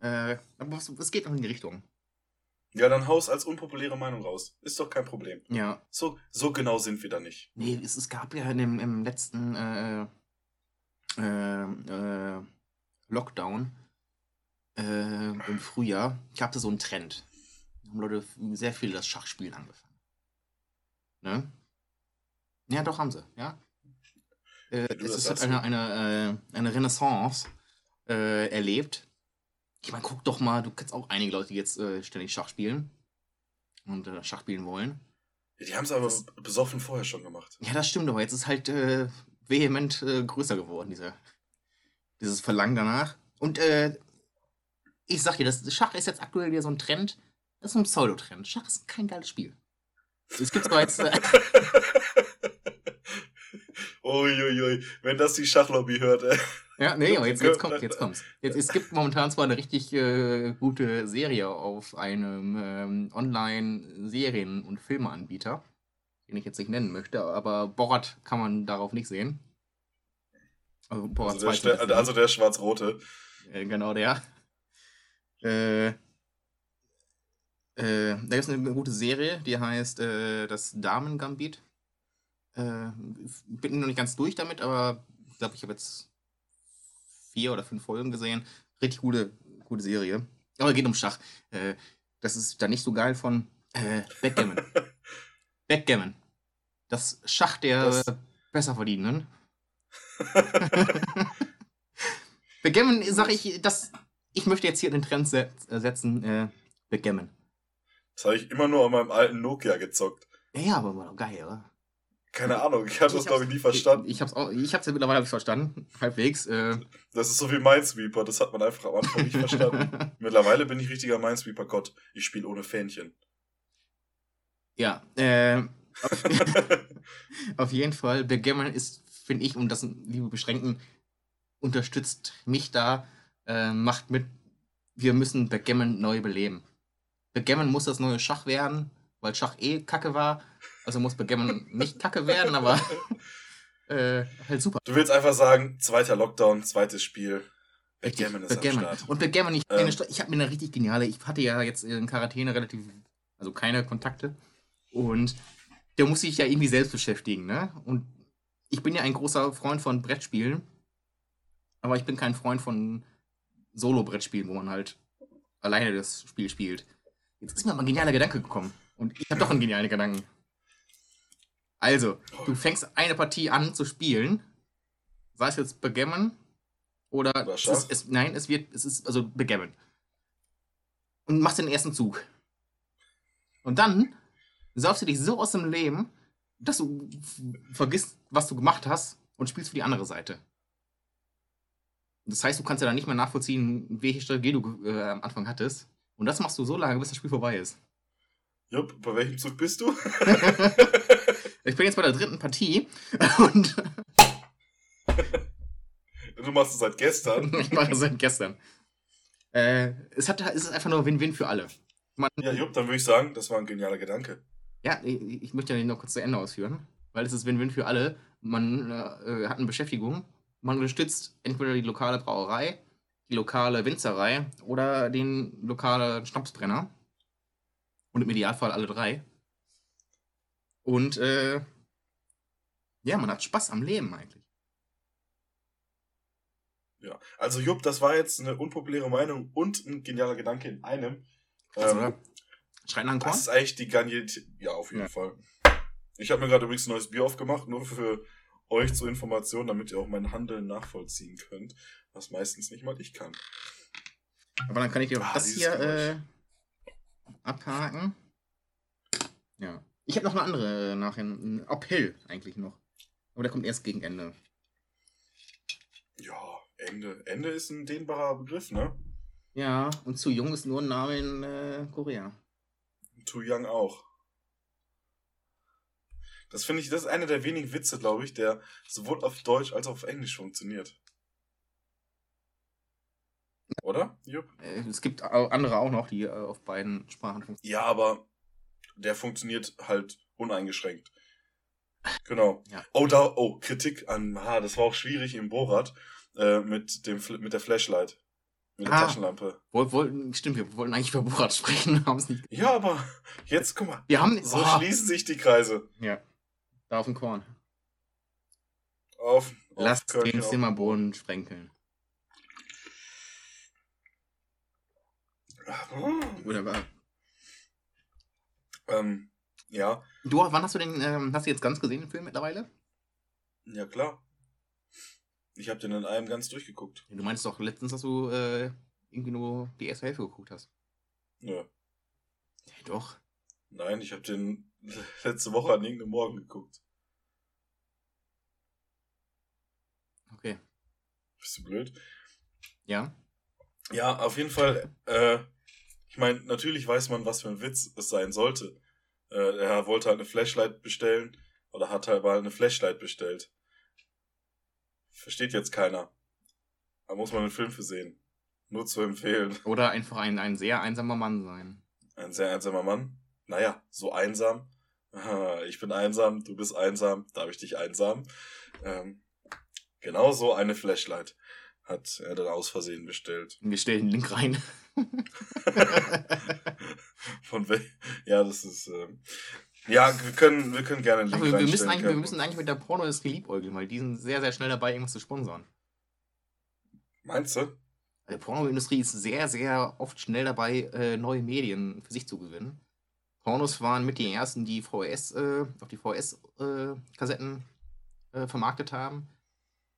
Äh, aber es geht noch in die Richtung. Ja, dann haus als unpopuläre Meinung raus. Ist doch kein Problem. Ja. So, so genau sind wir da nicht. Nee, es, es gab ja in dem, im letzten äh, äh, äh, Lockdown äh, im Frühjahr gab es so einen Trend. Da haben Leute sehr viel das Schachspielen angefangen. Ne? Ja, doch haben sie, ja. Äh, es ist halt eine, eine, äh, eine Renaissance erlebt. Ich meine, guck doch mal, du kennst auch einige Leute, die jetzt äh, ständig Schach spielen und äh, Schach spielen wollen. Ja, die haben es aber besoffen vorher schon gemacht. Ja, das stimmt, aber jetzt ist halt äh, vehement äh, größer geworden, dieser, dieses Verlangen danach. Und äh, ich sag dir, das Schach ist jetzt aktuell wieder so ein Trend. Das ist ein Pseudotrend. Schach ist kein geiles Spiel. Es gibt zwar jetzt. Uiuiui, wenn das die Schachlobby hört, ey. ja, nee, aber jetzt, jetzt kommt jetzt kommt's. Jetzt, es gibt momentan zwar eine richtig äh, gute Serie auf einem ähm, Online-Serien- und Filmeanbieter, den ich jetzt nicht nennen möchte, aber Borat kann man darauf nicht sehen. Also Borat Also der, 2 Ste- also der schwarz-rote. Äh, genau der. Äh, äh, da ist eine gute Serie, die heißt äh, das Damen-Gambit. Äh, bin noch nicht ganz durch damit, aber ich glaube, ich habe jetzt vier oder fünf Folgen gesehen. Richtig gute, gute Serie. Aber geht um Schach. Äh, das ist da nicht so geil von äh, Backgammon. Backgammon. Das Schach der das... Besserverdienenden. Backgammon sage ich, das, ich möchte jetzt hier den Trend setzen. Äh, Backgammon. Das habe ich immer nur an meinem alten Nokia gezockt. Ja, aber war doch geil, oder? Keine Ahnung, ich habe das glaube ich nie verstanden. Ich, ich habe es ja mittlerweile verstanden, halbwegs. Äh. Das ist so wie Minesweeper, das hat man einfach am Anfang nicht verstanden. mittlerweile bin ich richtiger Minesweeper-Gott. Ich spiele ohne Fähnchen. Ja, äh, auf jeden Fall, Backgammon ist, finde ich, um das liebe beschränken, unterstützt mich da, äh, macht mit, wir müssen Backgammon neu beleben. Backgammon muss das neue Schach werden, weil Schach eh kacke war. Also muss Backgammon nicht kacke werden, aber äh, halt super. Du willst einfach sagen, zweiter Lockdown, zweites Spiel. Backgammon ist Backgammon. am Start. Und Backgammon, ich, ähm. ich habe mir eine richtig geniale, ich hatte ja jetzt in Quarantäne relativ, also keine Kontakte. Und der muss sich ja irgendwie selbst beschäftigen, ne? Und ich bin ja ein großer Freund von Brettspielen, aber ich bin kein Freund von Solo-Brettspielen, wo man halt alleine das Spiel spielt. Jetzt ist mir mal ein genialer Gedanke gekommen. Und ich habe doch einen genialen Gedanken. Also, du fängst eine Partie an zu spielen, sei es jetzt Backgammon oder es ist, es, nein, es wird, es ist also Backgammon. Und machst den ersten Zug. Und dann saufst du dich so aus dem Leben, dass du vergisst, was du gemacht hast und spielst für die andere Seite. Das heißt, du kannst ja dann nicht mehr nachvollziehen, welche Strategie du äh, am Anfang hattest. Und das machst du so lange, bis das Spiel vorbei ist. Jupp, bei welchem Zug bist du? ich bin jetzt bei der dritten Partie und. du machst es seit gestern. ich mache es seit gestern. Äh, es, hat, es ist einfach nur Win-Win für alle. Man, ja, Jupp, dann würde ich sagen, das war ein genialer Gedanke. Ja, ich, ich möchte ja noch kurz zu Ende ausführen, weil es ist Win-Win für alle. Man äh, hat eine Beschäftigung, man unterstützt entweder die lokale Brauerei die lokale Winzerei oder den lokalen Schnapsbrenner. Und im Idealfall alle drei. Und äh, ja, man hat Spaß am Leben eigentlich. Ja, also Jupp, das war jetzt eine unpopuläre Meinung und ein genialer Gedanke in einem. Also, ähm, Schreit nach Korn? Das ist eigentlich die Genialität. Ja, auf jeden ja. Fall. Ich habe mir gerade übrigens ein neues Bier aufgemacht, nur für euch zur Information, damit ihr auch mein Handeln nachvollziehen könnt was meistens nicht mal ich kann. Aber dann kann ich dir auch ah, das hier äh, abhaken. Ja. Ich habe noch eine andere nachher. Uphill eigentlich noch. Aber der kommt erst gegen Ende. Ja, Ende. Ende ist ein dehnbarer Begriff, ne? Ja, und zu jung ist nur ein Name in äh, Korea. Too Young auch. Das finde ich, das ist einer der wenigen Witze, glaube ich, der sowohl auf Deutsch als auch auf Englisch funktioniert. Oder? Jupp. Äh, es gibt andere auch noch, die äh, auf beiden Sprachen funktionieren. Ja, aber der funktioniert halt uneingeschränkt. Genau. Ja. Oh, da, oh, Kritik an, ah, das war auch schwierig im Borat äh, mit, dem, mit der Flashlight. Mit der ah, Taschenlampe. Woll, woll, stimmt, wir wollten eigentlich über Borat sprechen, haben es nicht. Ja, aber jetzt, guck mal. Wir haben, so oh. schließen sich die Kreise. Ja. Da auf dem Korn. Auf. Lass den Zimmerboden sprenkeln. Wunderbar. Ähm, ja. Du, wann hast du den, ähm, hast du jetzt ganz gesehen, den Film mittlerweile? Ja, klar. Ich habe den in einem ganz durchgeguckt. Du meinst doch letztens, dass du äh, irgendwie nur die erste Hälfte geguckt hast. Ja. Hey, doch. Nein, ich habe den letzte Woche an irgendeinem Morgen geguckt. Okay. Bist du blöd? Ja. Ja, auf jeden Fall. Äh, ich meine, natürlich weiß man, was für ein Witz es sein sollte. Äh, er wollte halt eine Flashlight bestellen oder hat halt mal eine Flashlight bestellt. Versteht jetzt keiner. Da muss man einen Film für sehen. Nur zu empfehlen. Oder einfach ein, ein sehr einsamer Mann sein. Ein sehr einsamer Mann? Naja, so einsam. Ich bin einsam, du bist einsam, darf ich dich einsam? Ähm, genau so eine Flashlight hat er dann aus Versehen bestellt. Wir stellen den Link rein. Von wel Ja, das ist. Äh, Ja, wir können, wir können gerne einen Link Aber wir, wir, müssen eigentlich, wir müssen eigentlich mit der Pornoindustrie liebäugeln, weil die sind sehr, sehr schnell dabei, irgendwas zu sponsern. Meinst du? Die Pornoindustrie ist sehr, sehr oft schnell dabei, äh, neue Medien für sich zu gewinnen. Pornos waren mit die ersten, die VHS, äh, auf die VHS-Kassetten äh, vermarktet haben.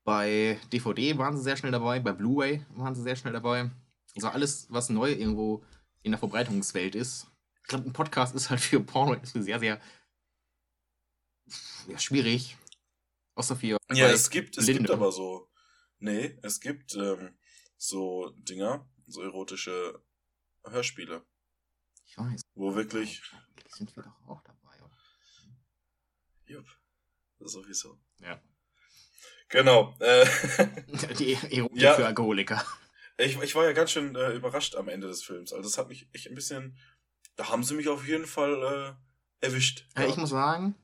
Bei DVD waren sie sehr schnell dabei, bei Blu-ray waren sie sehr schnell dabei. Also alles, was neu irgendwo in der Verbreitungswelt ist. Ich glaube, ein Podcast ist halt für Pornoindustrie sehr, sehr ja, schwierig. Außer für. Ja, es gibt, es gibt aber so. Nee, es gibt ähm, so Dinger, so erotische Hörspiele, Ich weiß. wo wirklich. Eigentlich sind wir doch auch dabei, oder? Jupp, sowieso. Ja. Genau. Äh, Die Erotik Ja. für Alkoholiker. Ich, ich war ja ganz schön äh, überrascht am Ende des Films. Also das hat mich echt ein bisschen. Da haben sie mich auf jeden Fall äh, erwischt. Äh, ich muss sagen,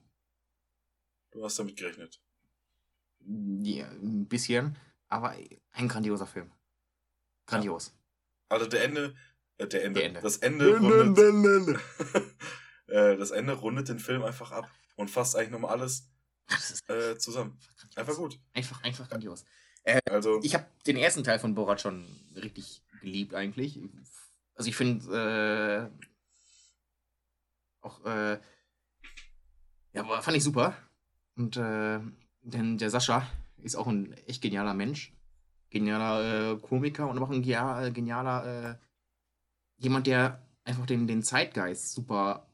du hast damit gerechnet. ja, ein bisschen, aber ein grandioser Film. Grandios. Also der Ende, äh, der Ende, Der Ende. das Ende rundet, äh, das Ende rundet den Film einfach ab und fasst eigentlich nochmal alles äh, zusammen. Einfach gut. Einfach, einfach grandios. Also Ich habe den ersten Teil von Borat schon richtig geliebt eigentlich. Also ich finde äh, auch äh, ja, fand ich super. Und äh, denn der Sascha ist auch ein echt genialer Mensch, genialer äh, Komiker und auch ein genialer, genialer äh, jemand, der einfach den, den Zeitgeist super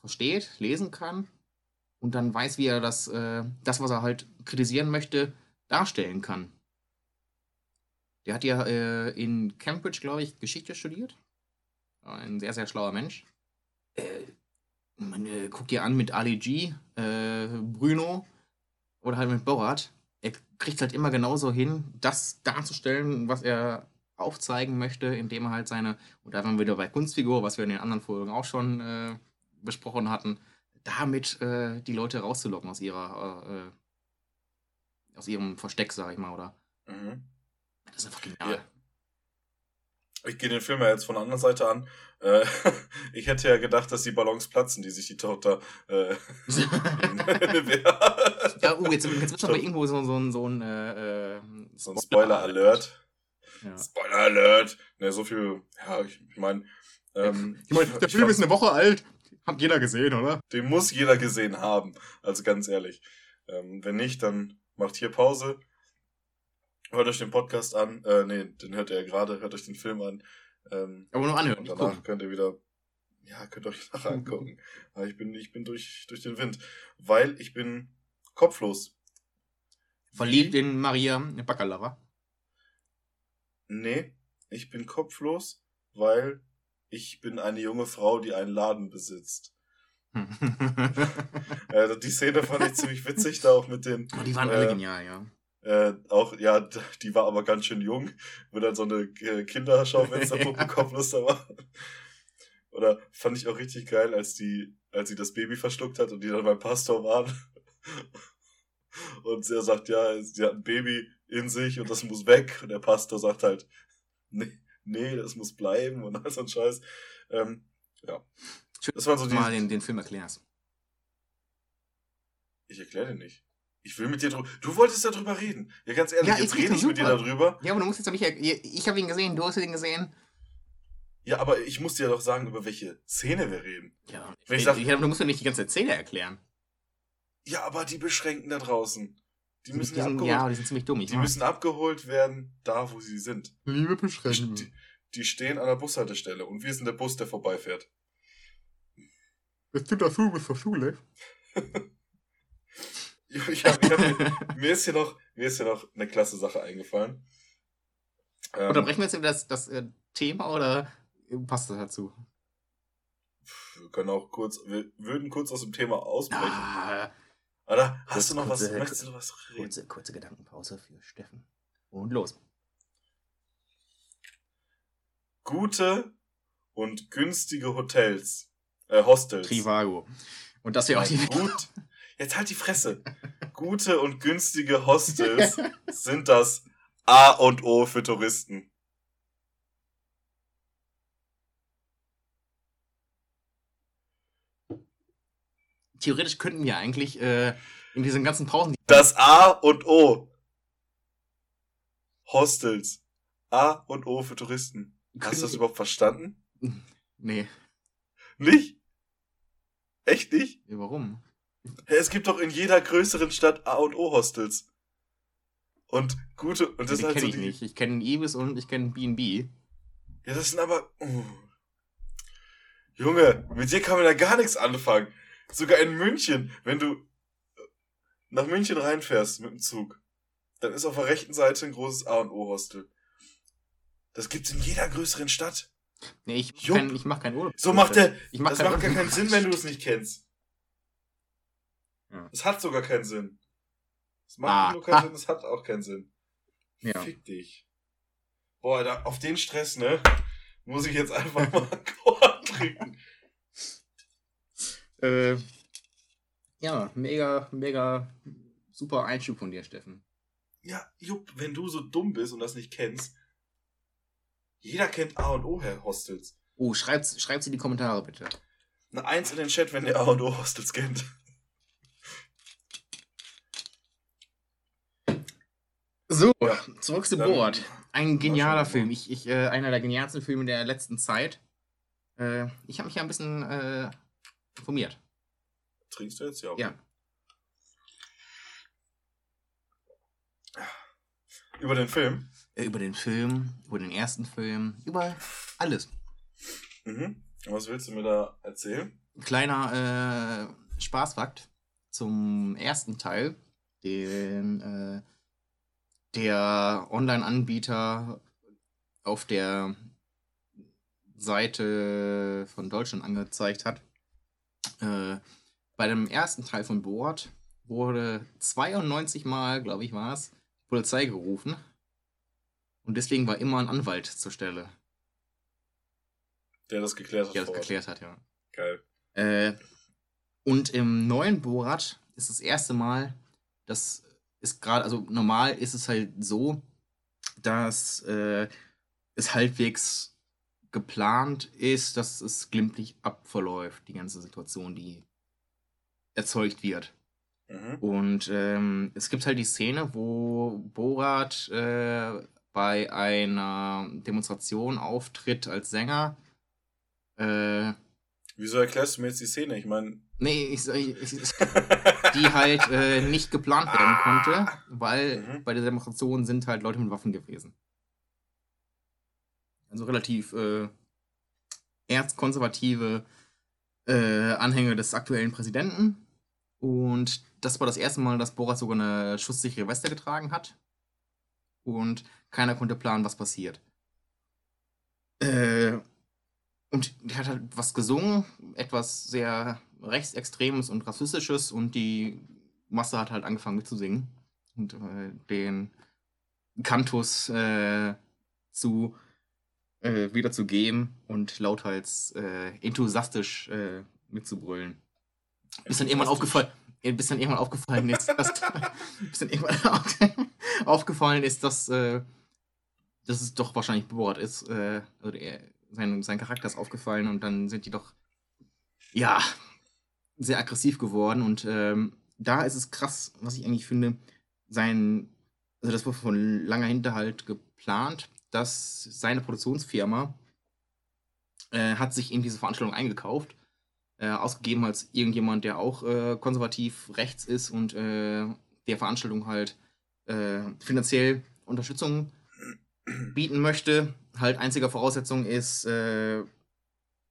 versteht, lesen kann und dann weiß, wie er das, äh, das, was er halt kritisieren möchte, darstellen kann. Der hat ja äh, in Cambridge, glaube ich, Geschichte studiert. Ein sehr, sehr schlauer Mensch. Äh, man äh, guckt dir an mit Ali G, äh, Bruno oder halt mit Borat. Er kriegt halt immer genauso hin, das darzustellen, was er aufzeigen möchte, indem er halt seine, und da waren wir wieder bei Kunstfigur, was wir in den anderen Folgen auch schon äh, besprochen hatten, damit äh, die Leute rauszulocken aus ihrer, aus ihrem Versteck, sag ich mal, oder? Mhm. Das ist einfach genial. Ja. Ich gehe den Film ja jetzt von der anderen Seite an. Äh, ich hätte ja gedacht, dass die Ballons platzen, die sich die Tochter äh, Ja, oh, jetzt, jetzt wird aber irgendwo so, so, ein- so ein, äh, äh, so ein Spoiler-Alert. Ja. Spoiler-Alert! Ne, so viel, ja, ich, ich meine, ähm, Ich meine, der Film fand- ist eine Woche alt. Hat jeder gesehen, oder? Den muss jeder gesehen haben. Also ganz ehrlich. Ähm, wenn nicht, dann macht hier Pause. Hört euch den Podcast an. Äh, nee, den hört ihr ja gerade. Hört euch den Film an. Ähm, Aber nur anhören, und danach gucken. könnt ihr wieder, ja, könnt ihr euch nachher angucken. Aber ich bin, ich bin durch, durch den Wind. Weil ich bin kopflos. Verliebt in Maria Bacalava. Nee, ich bin kopflos, weil ich bin eine junge Frau, die einen Laden besitzt. Äh, die Szene fand ich ziemlich witzig, da auch mit den die waren alle Äh, genial, ja. Äh, auch, ja, die war aber ganz schön jung, wo dann so eine äh, Kinderschaufensterpuppe kopflos da war. Oder fand ich auch richtig geil, als die, als sie das Baby verschluckt hat und die dann beim Pastor waren. Und er sagt, ja, sie hat ein Baby in sich und das muss weg. Und der Pastor sagt halt, nee, nee das muss bleiben und all so ein Scheiß. Ähm, ja. Schön, Das waren so die. mal den, den Film erklärst. Ich erkläre dir nicht. Ich will mit dir drüber. Du wolltest darüber reden. Ja, ganz ehrlich, Ja, jetzt rede ich mit dir super. darüber. Ja, aber du musst jetzt doch nicht. Ich habe ihn gesehen, du hast ihn gesehen. Ja, aber ich muss dir doch sagen, über welche Szene wir reden. Ja, Wenn ich sag- ja, aber du musst ja nicht die ganze Szene erklären. Ja, aber die Beschränkten da draußen. Die müssen die sind, abgeholt, ja, die sind ziemlich dumm. Ich die weiß. müssen abgeholt werden, da wo sie sind. Liebe Die, die stehen an der Bushaltestelle und wir sind der Bus, der vorbeifährt. Bist du dazu bis zur Schule? Ich hab, ich hab, mir, ist hier noch, mir ist hier noch eine klasse Sache eingefallen. Ähm, Unterbrechen wir jetzt das, das äh, Thema oder passt das dazu? wir können auch kurz, wir würden kurz aus dem Thema ausbrechen. Ah, Oder hast Kurz- du noch was, kurze- möchtest du noch was reden? kurze, kurze Gedankenpause für Steffen. Und los. Gute und günstige Hotels, äh, Hostels. Trivago. Und das ja auch die. Gut. Jetzt halt die Fresse. Gute und günstige Hostels sind das A und O für Touristen. theoretisch könnten wir eigentlich äh, in diesen ganzen Pausen. Das A und O. Hostels. A und O für Touristen. Hast du das überhaupt verstanden? Nee. Nicht? Echt nicht? Ja, warum? Es gibt doch in jeder größeren Stadt A und O Hostels. Und gute, und das die ist halt kenne so ich die, nicht. Ich kenne Ibis und ich kenne B&B. Ja, das sind aber. Uh. Junge, mit dir kann man ja gar nichts anfangen. Sogar in München, wenn du äh, nach München reinfährst mit dem Zug, dann ist auf der rechten Seite ein großes A und O Hostel. Das gibt's in jeder größeren Stadt. Nee, ich, kein, ich mach keinen Urlaub. So macht der. Ich mach Das macht gar keinen Sinn, wenn du es nicht kennst. Ja. Es hat sogar keinen Sinn. Es macht Ah. nur keinen Sinn, es hat auch keinen Sinn. Ja. Fick dich. Boah, da, auf den Stress, ne? Muss ich jetzt einfach mal Korn trinken. Äh, ja, mega, mega super Einschub von dir, Steffen. Ja, Jupp, wenn du so dumm bist und das nicht kennst. Jeder kennt A und O Hostels. Oh, schreibt's, schreibt's in die Kommentare bitte. Eine Eins in den Chat, wenn ihr A und O Hostels kennt. So, Ja. zurück zu Board. Ein genialer Film. Ich, ich, äh, einer der genialsten Filme der letzten Zeit. Äh, ich habe mich ja ein bisschen äh, informiert. Trinkst du jetzt? Ja. Ja. Über den Film? Äh, über den Film, über den ersten Film, über alles. Mhm. Was willst du mir da erzählen? Kleiner äh, Spaßfakt zum ersten Teil, den äh, der Online-Anbieter auf der Seite von Deutschland angezeigt hat. Äh, bei dem ersten Teil von Board wurde 92 Mal, glaube ich, war es, Polizei gerufen. Und deswegen war immer ein Anwalt zur Stelle, Der das geklärt hat. der das Ort. geklärt hat, ja. Geil. Äh, und im neuen Borat ist das erste Mal, das ist gerade, also normal ist es halt so, dass äh, es halbwegs geplant ist, dass es glimpflich abverläuft, die ganze Situation, die erzeugt wird. Mhm. Und ähm, es gibt halt die Szene, wo Borat äh, bei einer Demonstration auftritt als Sänger. Äh, Wieso erklärst du mir jetzt die Szene? Ich meine. nee, ich, ich, ich, die halt äh, nicht geplant werden konnte, weil Mhm. bei der Demonstration sind halt Leute mit Waffen gewesen. Also relativ äh, erzkonservative äh, Anhänger des aktuellen Präsidenten. Und das war das erste Mal, dass Borat sogar eine schusssichere Weste getragen hat. Und keiner konnte planen, was passiert. Äh, und der hat halt was gesungen, etwas sehr rechtsextremes und rassistisches und die Masse hat halt angefangen mitzusingen und äh, den Kantus äh, zu äh, wiederzugeben und lauthals äh, enthusiastisch äh, mitzubrüllen. Bis dann irgendwann aufgefallen, bis dann irgendwann aufgefallen ist, dass bis dann irgendwann au- aufgefallen ist, dass, äh, dass es doch wahrscheinlich Borat ist. Äh, also der, sein, sein Charakter ist aufgefallen und dann sind die doch ja sehr aggressiv geworden und ähm, da ist es krass, was ich eigentlich finde, sein, also das war von langer Hinterhalt geplant, dass seine Produktionsfirma äh, hat sich in diese Veranstaltung eingekauft, äh, ausgegeben als irgendjemand, der auch äh, konservativ rechts ist und äh, der Veranstaltung halt äh, finanziell Unterstützung bieten möchte. Halt einziger Voraussetzung ist, äh,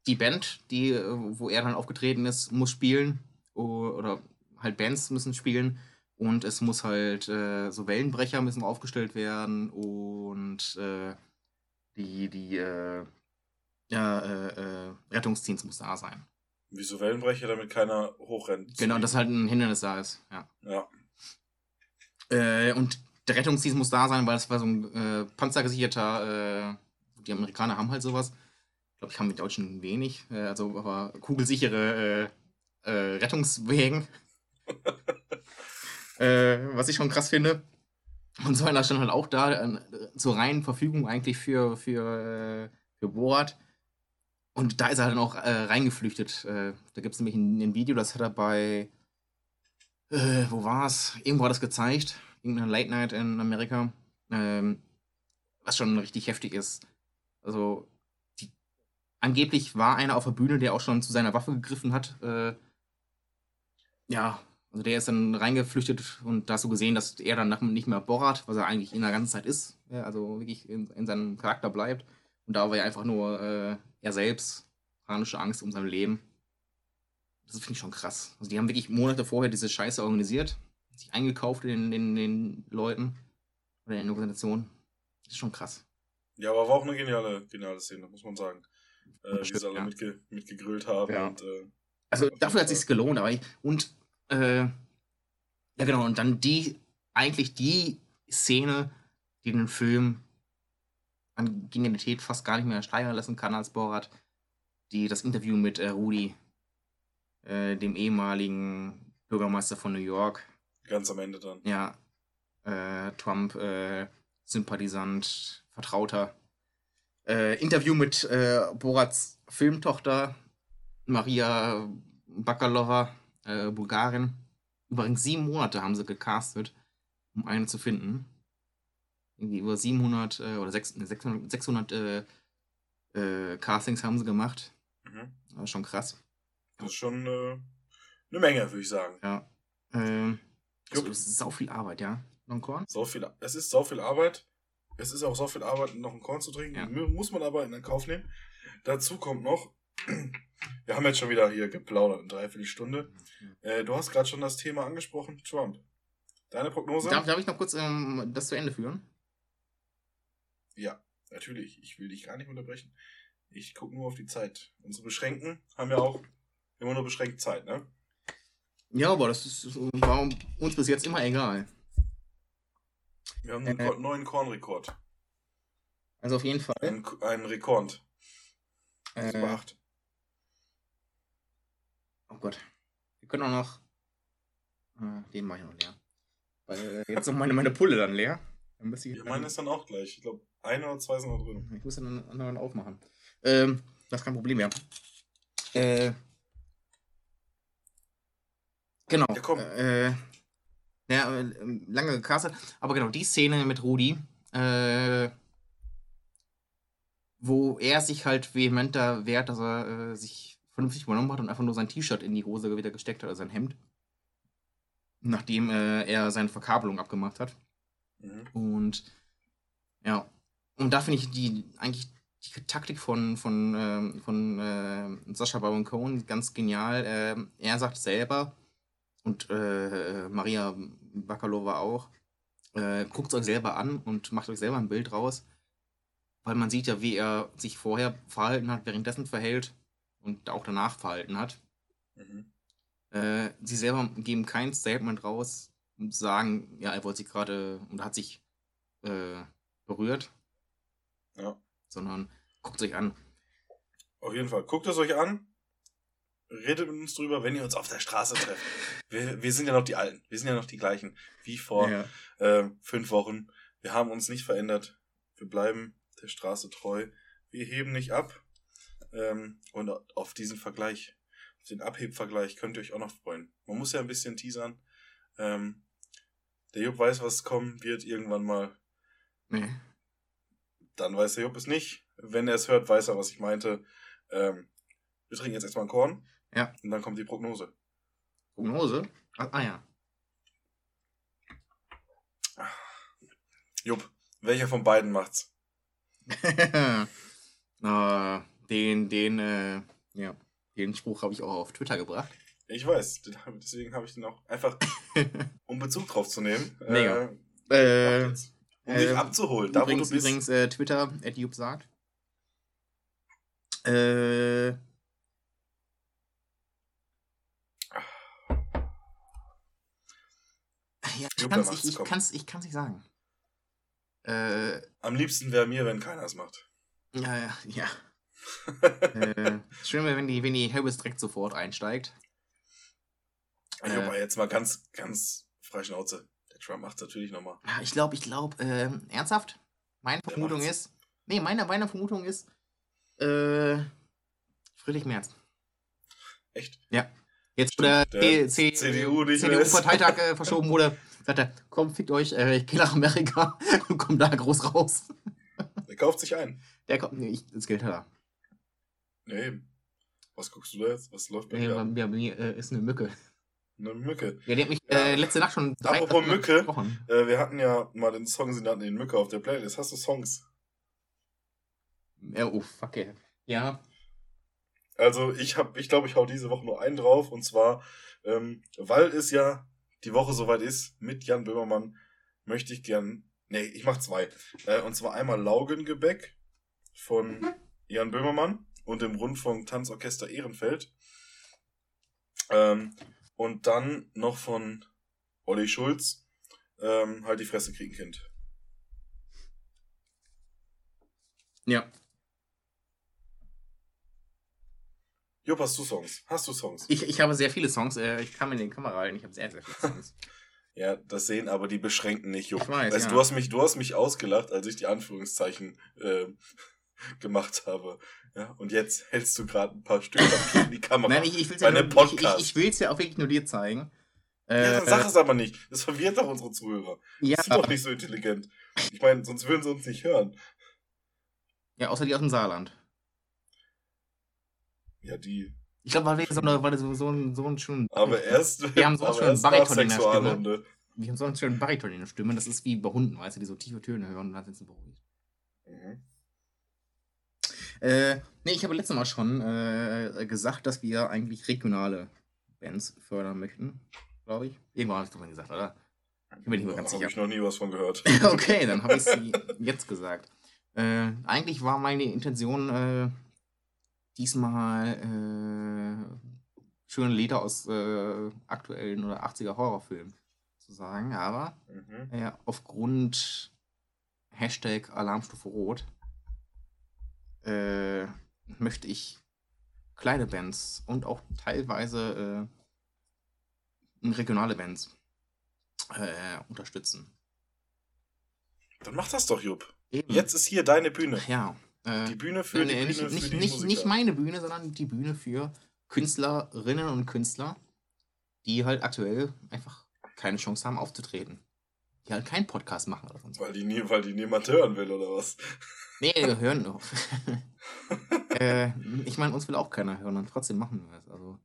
die Band, die, wo er dann aufgetreten ist, muss spielen. Oder halt Bands müssen spielen. Und es muss halt so Wellenbrecher müssen aufgestellt werden und die, die äh, Rettungsdienst muss da sein. Wieso Wellenbrecher, damit keiner hochrennt? Genau, dass halt ein Hindernis da ist, ja. Ja. Äh, und der Rettungsdienst muss da sein, weil es war so ein äh, panzergesicherter, äh, die Amerikaner haben halt sowas. Ich glaube, ich haben die Deutschen wenig, äh, also aber kugelsichere äh, äh, Rettungswegen. äh, was ich schon krass finde. Und so einer stand halt auch da, zur reinen Verfügung eigentlich für, für, für Borat. Und da ist er dann auch äh, reingeflüchtet. Äh, da gibt es nämlich ein, ein, Video, das hat er bei, äh, wo war es? Irgendwo hat das gezeigt. Irgendeine Late Night in Amerika. Ähm, was schon richtig heftig ist. Also, die, angeblich war einer auf der Bühne, der auch schon zu seiner Waffe gegriffen hat. Äh, ja, also der ist dann reingeflüchtet und da hast du gesehen, dass er dann nicht mehr Borat, was er eigentlich in der ganzen Zeit ist, also wirklich in, in seinem Charakter bleibt. Und da war er einfach nur äh, er selbst, panische Angst um sein Leben. Das finde ich schon krass. Also die haben wirklich Monate vorher diese Scheiße organisiert, sich eingekauft in, den Leuten oder in den Organisationen. Das ist schon krass. Ja, aber war auch eine geniale, geniale Szene, muss man sagen. Äh, wie sie alle ja. mitge mitgegrillt haben. Ja. Und, äh, also dafür hat es sich gelohnt, aber ich, und äh, ja genau, und dann die, eigentlich die Szene, die den Film an Genialität fast gar nicht mehr steigern lassen kann als Borat. Die, das Interview mit äh, Rudi, äh, dem ehemaligen Bürgermeister von New York. Ganz am Ende dann. Ja. Äh, Trump, äh, Sympathisant, Vertrauter. Äh, Interview mit äh, Borats Filmtochter Maria Bakalova, Bulgarin. Übrigens sieben Monate haben sie gecastet, um eine zu finden irgendwie über 700 äh, oder 600, 600 äh, äh, Castings haben sie gemacht. Mhm. Das ist schon krass. Das ist schon äh, eine Menge, würde ich sagen. Ja. Ähm, also, das ist sau viel Arbeit, ja. Noch ein Korn? So viel, es ist so viel Arbeit. Es ist auch so viel Arbeit, noch ein Korn zu trinken. Ja. Muss man aber in den Kauf nehmen. Dazu kommt noch, wir haben jetzt schon wieder hier geplaudert, eine Dreiviertelstunde. Äh, du hast gerade schon das Thema angesprochen, Trump. Deine Prognose? Darf, darf ich noch kurz ähm, das zu Ende führen? Ja, natürlich. Ich will dich gar nicht unterbrechen. Ich gucke nur auf die Zeit. Unsere Beschränken haben ja auch immer nur beschränkt Zeit, ne? Ja, aber das ist, war uns bis jetzt immer egal. Wir haben einen äh, neuen Kornrekord. Also auf jeden Fall. Ein, ein Rekord. Äh, acht. Oh Gott. Wir können auch noch. Äh, den mache ich noch leer. Weil äh, jetzt noch meine, meine Pulle dann leer. Dann ich ja, meine ist dann auch gleich. Ich glaube, ein oder zwei sind noch drin. Ich muss einen anderen aufmachen. Ähm, das ist kein Problem mehr. Äh, genau. Ja, komm. Äh, ja, äh, lange gecastet. Aber genau, die Szene mit Rudi, äh, wo er sich halt vehement da wehrt, dass er äh, sich vernünftig übernommen hat und einfach nur sein T-Shirt in die Hose wieder gesteckt hat, also sein Hemd. Nachdem äh, er seine Verkabelung abgemacht hat. Mhm. Und ja, und da finde ich die eigentlich die Taktik von, von, äh, von äh, Sascha Baron Cohen ganz genial. Äh, er sagt selber, und äh, Maria Bakalova auch, äh, guckt es euch selber an und macht euch selber ein Bild raus. Weil man sieht ja, wie er sich vorher verhalten hat, währenddessen verhält und auch danach verhalten hat. Mhm. Äh, sie selber geben kein Statement raus und sagen, ja, er wollte sich gerade und hat sich äh, berührt. Ja. Sondern guckt es euch an. Auf jeden Fall. Guckt es euch an. Redet mit uns drüber, wenn ihr uns auf der Straße trefft. wir, wir sind ja noch die Alten. Wir sind ja noch die gleichen wie vor ja. äh, fünf Wochen. Wir haben uns nicht verändert. Wir bleiben der Straße treu. Wir heben nicht ab. Ähm, und auf diesen Vergleich, auf den Abhebvergleich könnt ihr euch auch noch freuen. Man muss ja ein bisschen teasern. Ähm, der Jupp weiß, was kommen wird irgendwann mal. Nee dann weiß der Jupp es nicht. Wenn er es hört, weiß er, was ich meinte. Ähm, wir trinken jetzt erstmal einen Korn. Ja. Und dann kommt die Prognose. Prognose? Ah, ah ja. Jupp, welcher von beiden macht's? uh, den, den, äh, ja, den Spruch habe ich auch auf Twitter gebracht. Ich weiß, deswegen habe ich den auch einfach, um Bezug drauf zu nehmen. Mega. Äh, äh um dich ähm, abzuholen. Da, übrigens, übrigens äh, Twitter, Jupp sagt. Äh, ja, ich kann es ich, kann's, ich kann's nicht sagen. Äh, Am liebsten wäre mir, wenn keiner es macht. Ja, ja, ja. äh, schön wäre, wenn die, wenn die Harris direkt sofort einsteigt. Ich äh, aber jetzt mal ganz, ganz frei Schnauze. Trump macht es natürlich nochmal. Ich glaube, ich glaube, äh, ernsthaft? Meine Vermutung ist. Nee, meine, meine Vermutung ist, äh, Friedrich Merz. Echt? Ja. Jetzt, wo der, Der C- CDU. CDU-Parteitag äh, verschoben wurde, sagt er, komm, fickt euch, äh, ich geh nach Amerika und komm da groß raus. Der kauft sich ein. Der kommt, nee, ich, das Geld hat er. Nee. Was guckst du da jetzt? Was läuft bei Ja, dir? ab? bei mir äh, ist eine Mücke. Eine Mücke. Ja, die hat mich Ja. äh, letzte Nacht schon drei Apropos Mücke. Äh, wir hatten ja mal den Song, sie hatten den Mücke auf der Playlist. Hast du Songs? Ja, oh, fuck, ey. Ja, Also ich habe, ich glaube, ich hau diese Woche nur einen drauf und zwar, ähm, weil es ja die Woche soweit ist mit Jan Böhmermann, möchte ich gern, nee, ich mach zwei. Äh, und zwar einmal Laugengebäck von Jan Böhmermann und dem Rundfunk Tanzorchester Ehrenfeld. Ähm, und dann noch von Olli Schulz, ähm, halt die Fresse kriegen, Kind. ja. Jupp, hast du Songs? Hast du Songs? Ich, ich habe sehr viele Songs. Äh, ich kam in den Kamera rein. Ich habe sehr, sehr viele Songs. Ja, das sehen aber die beschränken nicht, Jupp. Ich weiß, weißt, ja. du, hast mich, du hast mich ausgelacht, als ich die Anführungszeichen äh, gemacht habe. Ja, und jetzt hältst du gerade ein paar Stück Papier in die Kamera. Nein, ich, ich will es ja, nur- ich, ich, ich ja auch wirklich nur dir zeigen. ja, Äh, dann sag es aber nicht. Das verwirrt doch unsere Zuhörer. ja, Die sind doch nicht so intelligent. Ich meine, sonst würden sie uns nicht hören. ja, außer die aus dem Saarland. Ja, die. Ich glaube, weil wir so, eine, weil wir so, so, einen- so einen schönen. Aber erst, Wir haben so erst nach Bariton in der Stimme. Wir haben so einen schönen Bariton in der Stimme. Das ist wie bei Hunden, weißt du, die so tiefe Töne hören und dann sind sie beruhigt. Mhm. Äh, nee, ich habe letztes Mal schon äh, gesagt, dass wir eigentlich regionale Bands fördern möchten. Glaube ich. Irgendwann habe ich das mal gesagt, oder? Ich bin mir nicht mehr ganz Habe sicher. ich noch nie was von gehört. okay, dann habe ich es jetzt gesagt. Äh, eigentlich war meine Intention, äh, diesmal äh, schöne Lieder aus äh, aktuellen oder 80er Horrorfilmen zu sagen, aber Mhm. aufgrund Hashtag Alarmstufe Rot äh, möchte ich kleine Bands und auch teilweise äh, regionale Bands äh, unterstützen. Dann mach das doch, Jupp. Eben. Jetzt ist hier deine Bühne. Ja. Äh, Die Bühne für nee, die nicht, Bühne nicht, für die nicht, Musiker. nicht meine Bühne, sondern die Bühne für Künstlerinnen und Künstler, die halt aktuell einfach keine Chance haben aufzutreten. Die halt keinen Podcast machen oder so. Weil die, nie, weil die niemand hören will, oder was? Nee, wir hören nur. äh, ich meine, uns will auch keiner hören und trotzdem machen wir es. Also,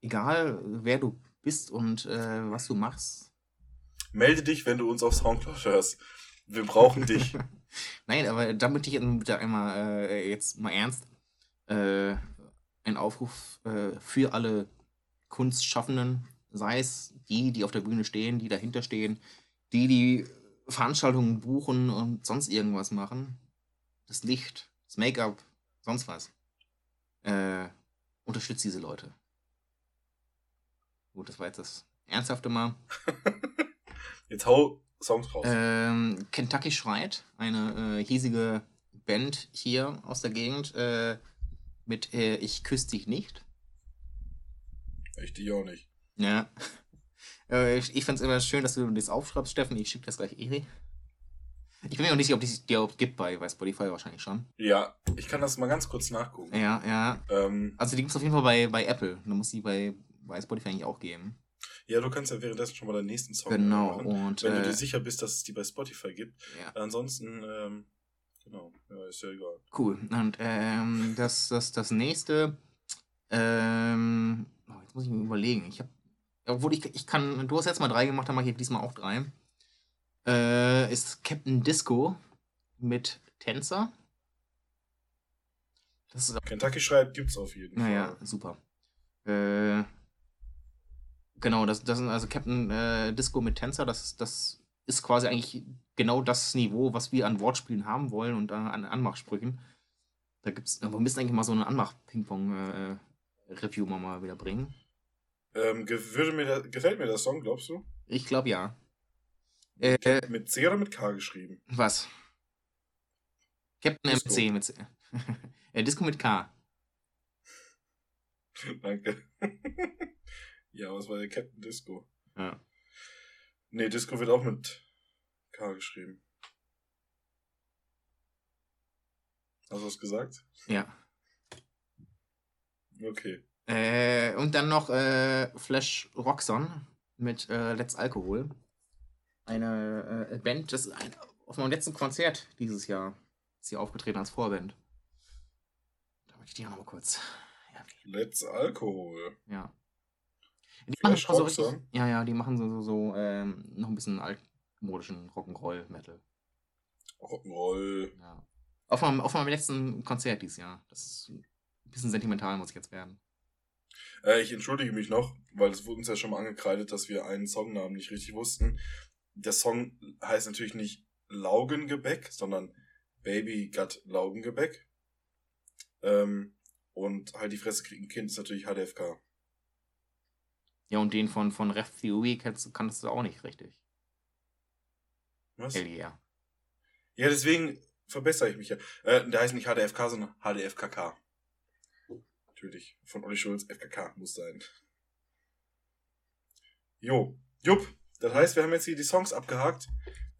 egal wer du bist und äh, was du machst. Melde dich, wenn du uns auf Soundcloud hörst. Wir brauchen dich. Nein, aber damit ich jetzt einmal äh, jetzt mal ernst äh, ein Aufruf äh, für alle Kunstschaffenden, sei es die, die auf der Bühne stehen, die dahinter stehen, die die Veranstaltungen buchen und sonst irgendwas machen, das Licht, das Make-up, sonst was. Äh, unterstützt diese Leute. Gut, das war jetzt das Ernsthafte mal. Jetzt hau Songs raus. Ähm, Kentucky Schreit, eine äh, hiesige Band hier aus der Gegend äh, mit äh, Ich küsse dich nicht. Ich dich auch nicht. Ja. Äh, ich ich find's immer schön, dass du das aufschreibst, Steffen. Ich schicke das gleich Eri. Ich bin mir auch nicht sicher, ob die die überhaupt gibt bei, bei Spotify wahrscheinlich schon. Ja, ich kann das mal ganz kurz nachgucken. Ja, ja. Ähm, Also die gibt's auf jeden Fall bei, bei Apple. Du musst die bei, bei Spotify eigentlich auch geben. ja, du kannst ja währenddessen schon mal deinen nächsten Song Genau. machen. Und Wenn du dir äh, sicher bist, dass es die bei Spotify gibt. ja. Ansonsten, ähm, genau, ja, ist ja egal. Cool. Und ähm, das, das, das nächste, ähm, oh, jetzt muss ich mir überlegen. Ich habe, obwohl ich, ich kann, du hast jetzt mal drei gemacht, dann mache ich diesmal auch drei. Äh, ist Captain Disco mit Tänzer. Das ist, Kentucky Schreit gibt's auf jeden naja, Fall. super. Äh, genau, das, das sind also Captain äh, Disco mit Tänzer, das, das ist quasi eigentlich genau das Niveau, was wir an Wortspielen haben wollen und äh, an Anmachsprüchen. Da gibt's, wir müssen eigentlich mal so eine Anmach-Ping-Pong-Review mal, mal wieder bringen. Ähm, würde mir gefällt mir der Song, glaubst du? Ich glaube ja. Äh, Mit C oder mit K geschrieben? was? Captain Disco. MC mit C. äh, Disco mit K. Danke. ja, was war der Captain Disco? Ja. Nee, Disco wird auch mit K geschrieben. Hast du was gesagt? Ja. Okay. Äh, und dann noch äh, Flash Roxon mit äh, Let's Alkohol. Eine äh, Band, das ist ein, auf meinem letzten Konzert dieses Jahr ist sie aufgetreten als Vorband. Da möchte ich die auch noch mal kurz erwähnen. Let's Alkohol. Ja. Die machen Flash auch so richtig, ja, ja, die machen so, so, so ähm, noch ein bisschen altmodischen Rock'n'Roll-Metal. Rock'n'Roll. Ja. Auf meinem, auf meinem letzten Konzert dieses Jahr. Das ist ein bisschen sentimental, muss ich jetzt werden. Äh, ich entschuldige mich noch, weil es wurde uns ja schon mal angekreidet, dass wir einen Songnamen nicht richtig wussten. Der Song heißt natürlich nicht Laugengebäck, sondern Baby Got Laugengebäck. Ähm, und halt die Fresse kriegen Kind ist natürlich HDFK. Ja, und den von, von Ref Theory kannst, kannst du auch nicht richtig. Was? Hell yeah. Ja, deswegen verbessere ich mich ja. Äh, der heißt nicht HDFK, sondern HDFKK. Natürlich. Von Olli Schulz, FKK muss sein. Jo. Jupp. Das heißt, wir haben jetzt hier die Songs abgehakt.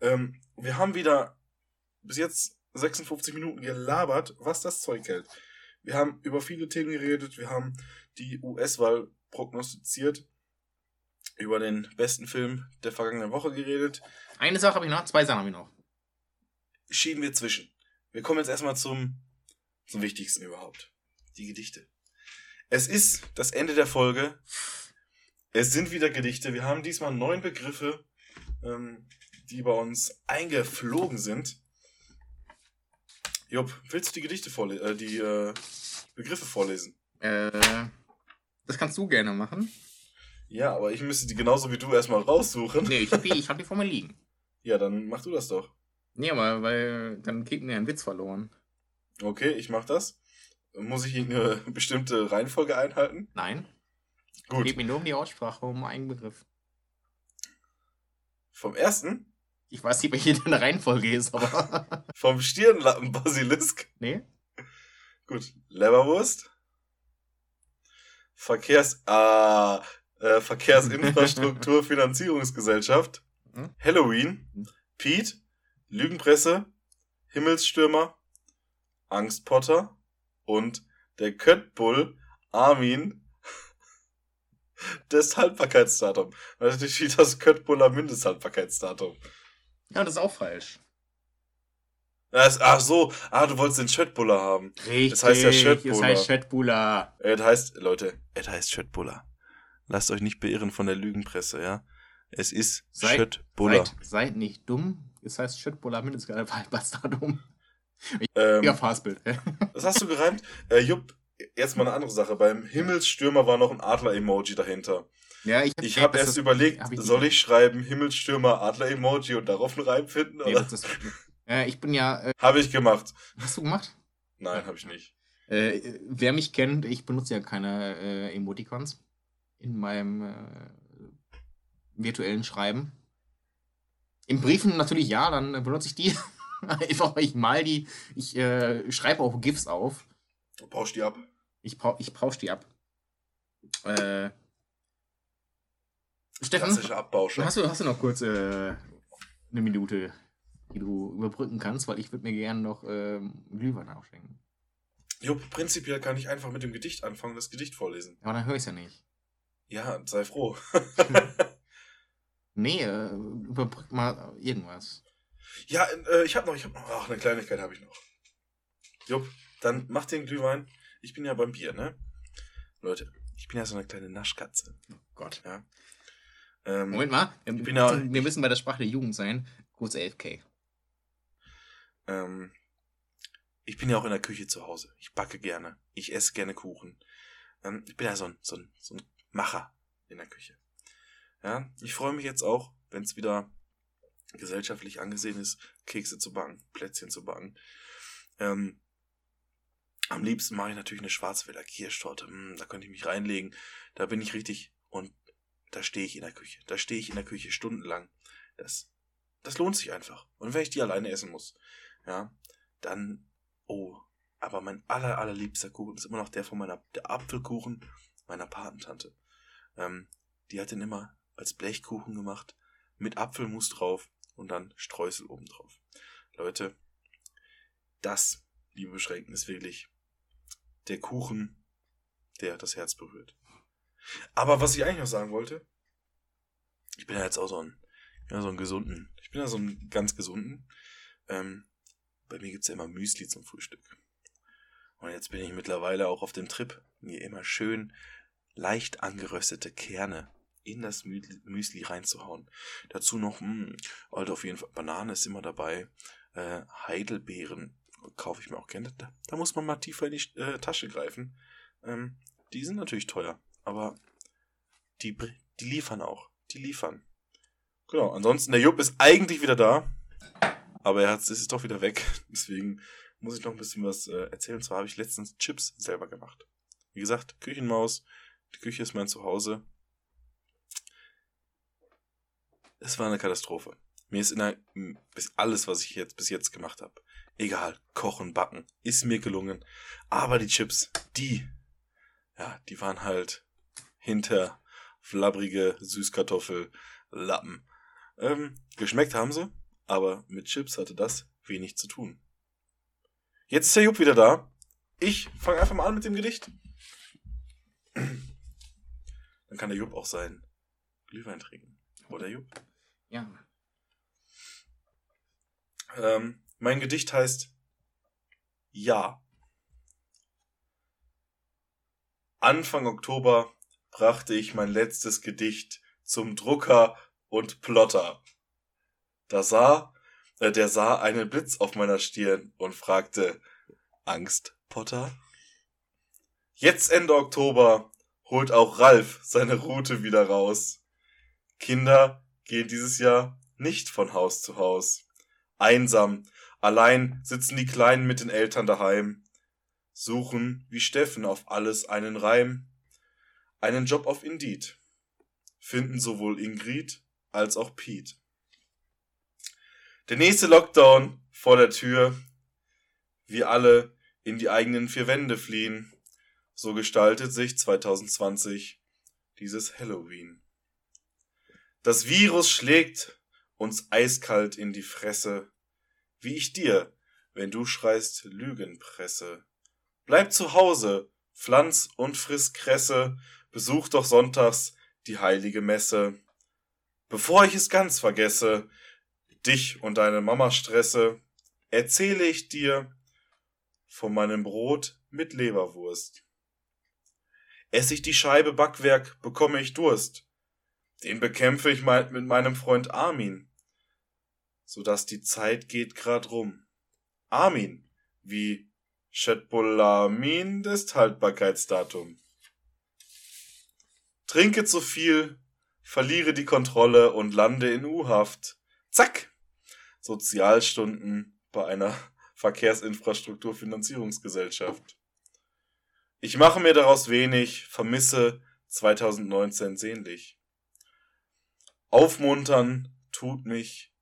Ähm, wir haben wieder bis jetzt 56 Minuten gelabert, was das Zeug hält. Wir haben über viele Themen geredet. Wir haben die US-Wahl prognostiziert. Über den besten Film der vergangenen Woche geredet. Eine Sache habe ich noch, zwei Sachen habe ich noch. schieben wir zwischen. Wir kommen jetzt erstmal zum, zum Wichtigsten überhaupt. Die Gedichte. Es ist das Ende der Folge. Es sind wieder Gedichte. Wir haben diesmal neun Begriffe, ähm, die bei uns eingeflogen sind. Jupp, willst du die Gedichte vorlesen, äh, die äh, Begriffe vorlesen? Äh, das kannst du gerne machen. Ja, aber ich müsste die genauso wie du erstmal raussuchen. Nee, ich habe die, ich hab die vor mir liegen. Ja, dann mach du das doch. Nee, aber weil dann geht mir ein Witz verloren. Okay, ich mach das. Muss ich eine bestimmte Reihenfolge einhalten? Nein. Gut. Geht mir nur um die Aussprache, um einen Begriff. Vom ersten? Ich weiß nicht, welche deine Reihenfolge ist, aber. Vom Stirnlappen-Basilisk. nee? Gut. Leberwurst. Verkehrs... Ah, äh, Verkehrsinfrastruktur Finanzierungsgesellschaft. Mhm. Halloween. Mhm. Pete. Lügenpresse. Himmelsstürmer. Angstpotter. Und der Köttbull Armin. Das Haltbarkeitsdatum. Natürlich steht das Köttbuller Mindesthaltbarkeitsdatum. Ja, das ist auch falsch. Das, ach so, ah, du wolltest den Schöttbuller haben. Richtig. Das heißt ja Das Schöttbuller. heißt Schöttbuller. Es heißt, Leute, es heißt Schöttbuller. Lasst euch nicht beirren von der Lügenpresse, ja. Es ist Schöttbuller. Seid, seid nicht dumm. Es heißt Schöttbuller Mindesthaltbarkeitsdatum. Ähm, Ja, Fastbild. das hast du gereimt. Äh, Jupp, jetzt mal eine andere Sache. Beim Himmelsstürmer war noch ein Adler-Emoji dahinter. ja, ich habe erst überlegt, hab ich soll ich schreiben Himmelsstürmer Adler-Emoji und darauf einen Reim finden? Nee, Oder? das ist, äh, ich bin ja. Äh, Habe ich gemacht. hast du gemacht? Nein, habe ich nicht. Äh, wer mich kennt, ich benutze ja keine äh, Emoticons in meinem äh, virtuellen Schreiben. In Briefen natürlich ja, dann benutze ich die. Einfach, weil ich mal die. Ich äh, schreibe auch GIFs auf. Du pausch die ab. Ich, pau ich pausch die ab. Äh, Stefan, Abbauscher. hast du, hast du noch kurz äh, eine Minute, die du überbrücken kannst? Weil ich würde mir gerne noch ähm, Glühwein aufschenken. Jupp, prinzipiell kann ich einfach mit dem Gedicht anfangen, das Gedicht vorlesen. Aber dann höre ich es ja nicht. Ja, sei froh. Nee, äh, überbrück mal irgendwas. Ja, äh, ich habe noch, ich habe noch, ach, eine Kleinigkeit habe ich noch. Jupp, dann mach den Glühwein. Ich bin ja beim Bier, ne? Leute, ich bin ja so eine kleine Naschkatze. Oh Gott. Ähm, Moment mal, wir, ja- wir müssen bei der Sprache der Jugend sein. Kurz 11k. ähm, ich bin ja auch in der Küche zu Hause. Ich backe gerne. Ich esse gerne Kuchen. Ähm, ich bin ja so ein, so, ein, so ein Macher in der Küche. Ja, ich freue mich jetzt auch, wenn es wieder gesellschaftlich angesehen ist, Kekse zu backen, Plätzchen zu backen. Ähm, am liebsten mache ich natürlich eine Schwarzwälder Kirschtorte. Hm, da könnte ich mich reinlegen. Da bin ich richtig und da stehe ich in der Küche. Da stehe ich in der Küche stundenlang. Das, das lohnt sich einfach. Und wenn ich die alleine essen muss, ja, dann, oh, aber mein aller, allerliebster Kuchen ist immer noch der von meiner, der Apfelkuchen meiner Patentante. Ähm, die hat den immer als Blechkuchen gemacht, mit Apfelmus drauf und dann Streusel oben drauf. Leute, das, liebe Beschränkten, ist wirklich der Kuchen der das Herz berührt. Aber was ich eigentlich noch sagen wollte, ich bin ja jetzt auch so ein, ja, so ein gesunden, ich bin ja so ein ganz gesunden. Ähm, bei mir gibt's ja immer Müsli zum Frühstück. Und jetzt bin ich mittlerweile auch auf dem Trip, mir immer schön leicht angeröstete Kerne in das Müsli reinzuhauen. Dazu noch, mh, hm, halt auf jeden Fall, Banane ist immer dabei, äh, Heidelbeeren kaufe ich mir auch gerne. Da, da, muss man mal tiefer in die äh, Tasche greifen. Ähm, die sind natürlich teuer, aber die, die liefern auch. Die liefern. Genau, ansonsten, der Jupp ist eigentlich wieder da, aber er hat, ist doch wieder weg. Deswegen muss ich noch ein bisschen was äh, erzählen. Und zwar habe ich letztens Chips selber gemacht. Wie gesagt, Küchenmaus, die Küche ist mein Zuhause. Es war eine Katastrophe. Mir ist der, bis alles, was ich jetzt bis jetzt gemacht habe, egal, kochen, backen, ist mir gelungen. Aber die Chips, die, ja, die waren halt hinter flabbrige Süßkartoffellappen. Ähm, geschmeckt haben sie, aber mit Chips hatte das wenig zu tun. Jetzt ist der Jupp wieder da. Ich fange einfach mal an mit dem Gedicht. Dann kann der Jupp auch sein Glühwein trinken. Oder Jupp? Ja. Ähm, mein Gedicht heißt Ja. Anfang Oktober brachte ich mein letztes Gedicht zum Drucker und Plotter. Da sah, äh, der sah einen Blitz auf meiner Stirn und fragte, Angst, Potter? Jetzt Ende Oktober holt auch Ralf seine Route wieder raus. Kinder gehen dieses Jahr nicht von Haus zu Haus. Einsam, allein sitzen die Kleinen mit den Eltern daheim, suchen wie Steffen auf alles einen Reim, einen Job auf Indeed, finden sowohl Ingrid als auch Pete. Der nächste Lockdown vor der Tür, wir alle in die eigenen vier Wände fliehen, so gestaltet sich 2020 dieses Halloween. Das Virus schlägt uns eiskalt in die Fresse, wie ich dir, wenn du schreist Lügenpresse. Bleib zu Hause, pflanz und friss Kresse, besuch doch sonntags die heilige Messe. Bevor ich es ganz vergesse, dich und deine Mama stresse, erzähle ich dir von meinem Brot mit Leberwurst. Ess ich die Scheibe Backwerk, bekomme ich Durst. Den bekämpfe ich mit meinem Freund Armin, so dass die Zeit geht grad rum. Armin, wie Chetbolamin des Haltbarkeitsdatum. Trinke zu viel, verliere die Kontrolle und lande in U-Haft. Zack! Sozialstunden bei einer Verkehrsinfrastrukturfinanzierungsgesellschaft. Ich mache mir daraus wenig, vermisse 2019 sehnlich. Aufmuntern tut mich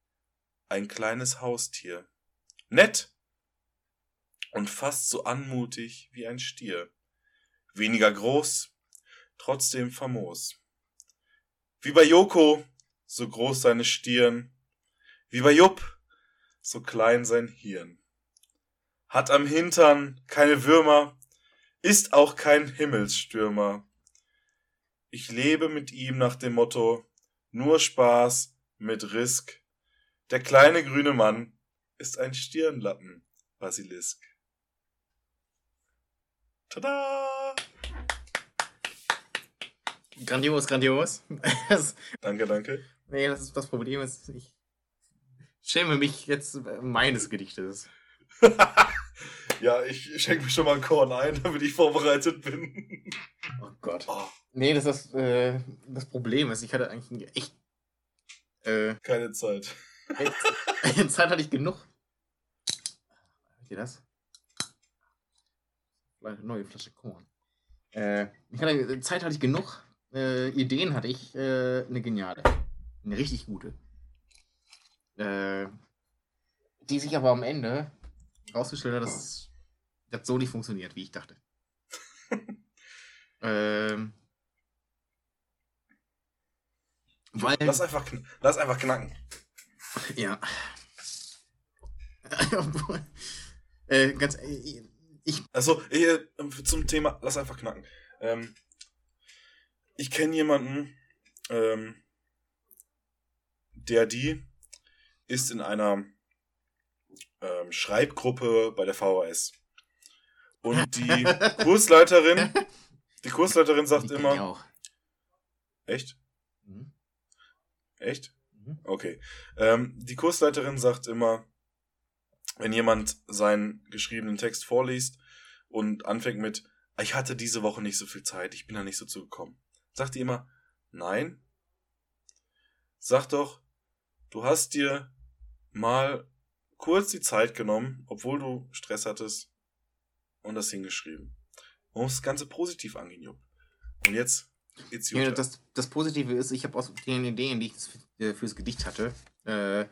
ein kleines Haustier. Nett und fast so anmutig wie ein Stier. Weniger groß, trotzdem famos. Wie bei Joko, so groß seine Stirn. Wie bei Jupp, so klein sein Hirn. Hat am Hintern keine Würmer, ist auch kein Himmelsstürmer. Ich lebe mit ihm nach dem Motto, nur Spaß mit Risk. Der kleine grüne Mann ist ein Stirnlappen, Basilisk. Tada! Grandios, grandios. danke, danke. Nee, das ist das Problem. Ist, ich schäme mich jetzt meines Gedichtes. ja, ich schenke mir schon mal ein Korn ein, damit ich vorbereitet bin. Oh Gott. Oh. Nee, das ist äh, das Problem ist, ich hatte eigentlich echt äh, keine Zeit. Echt, Zeit hatte ich genug. Hört ihr das? Neue Flasche Korn. Äh, ich hatte, Zeit hatte ich genug. Äh, Ideen hatte ich äh, eine geniale. Eine richtig gute. Äh, die sich aber am Ende rausgestellt hat, dass das so nicht funktioniert, wie ich dachte. ähm, weil, lass, einfach, lass einfach knacken. Ja. äh, ganz, äh, ich. Also, äh, zum Thema, lass einfach knacken. Ähm, ich kenne jemanden, ähm, der die ist in einer ähm, Schreibgruppe bei der VHS. Und die Kursleiterin, die Kursleiterin sagt ich immer, auch. echt? Mhm. Echt? Mhm. Okay. Ähm, die Kursleiterin sagt immer, wenn jemand seinen geschriebenen Text vorliest und anfängt mit, ich hatte diese Woche nicht so viel Zeit, ich bin da nicht so zugekommen, sagt die immer, nein, sag doch, du hast dir mal kurz die Zeit genommen, obwohl du Stress hattest und das hingeschrieben. Man muss das Ganze positiv angehen, Jupp. Und jetzt, it's your Ja, das, das Positive ist, ich habe aus den Ideen, die ich f- äh, fürs Gedicht hatte, äh,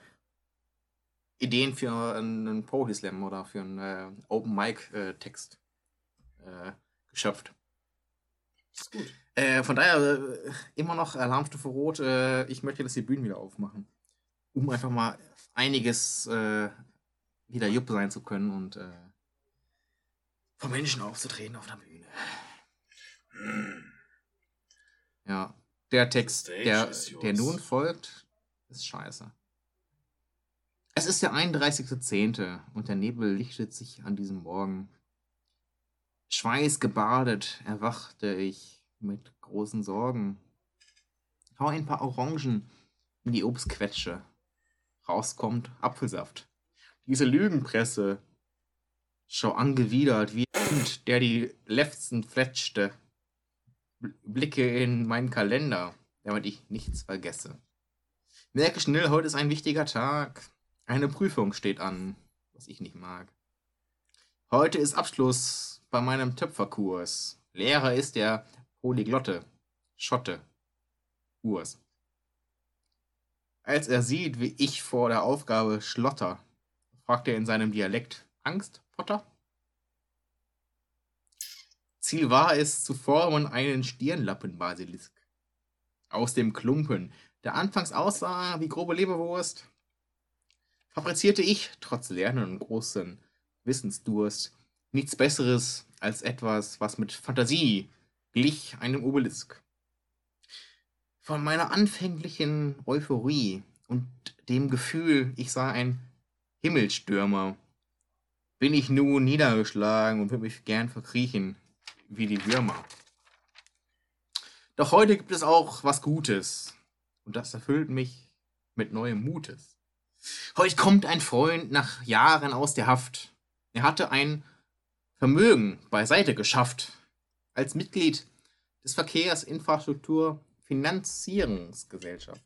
Ideen für einen Poetry Slam oder für einen äh, Open Mic äh, Text äh, geschöpft. ist gut. Äh, von daher immer noch Alarmstufe Rot. Ich möchte, dass die Bühnen wieder aufmachen. Um einfach mal einiges äh, wieder Jupp sein zu können und äh, vor Menschen aufzutreten auf der Bühne. Hm. Ja, der Text, der, der nun folgt, ist scheiße. Es ist der 31.10. und der Nebel lichtet sich an diesem Morgen. Schweißgebadet erwachte ich mit großen Sorgen. Hau ein paar Orangen in die Obstquetsche. Rauskommt Apfelsaft. Diese Lügenpresse. Schau angewidert wie ein der die Lefzen fletschte. Bl- Blicke in meinen Kalender, damit ich nichts vergesse. Merke schnell, heute ist ein wichtiger Tag. Eine Prüfung steht an, was ich nicht mag. Heute ist Abschluss bei meinem Töpferkurs. Lehrer ist der Polyglotte, Schotte, Urs. Als er sieht, wie ich vor der Aufgabe schlotter, fragt er in seinem Dialekt: Angst, Potter? Ziel war es, zu formen einen Stirnlappenbasilisk. Aus dem Klumpen, der anfangs aussah wie grobe Leberwurst, fabrizierte ich, trotz Lernen und großen Wissensdurst, nichts Besseres als etwas, was mit Fantasie glich einem Obelisk. Von meiner anfänglichen Euphorie und dem Gefühl, ich sei ein Himmelstürmer, bin ich nun niedergeschlagen und würde mich gern verkriechen, wie die Würmer. Doch heute gibt es auch was Gutes, und das erfüllt mich mit neuem Mutes. Heute kommt ein Freund nach Jahren aus der Haft. Er hatte ein Vermögen beiseite geschafft. Als Mitglied des Verkehrsinfrastruktur Finanzierungsgesellschaft.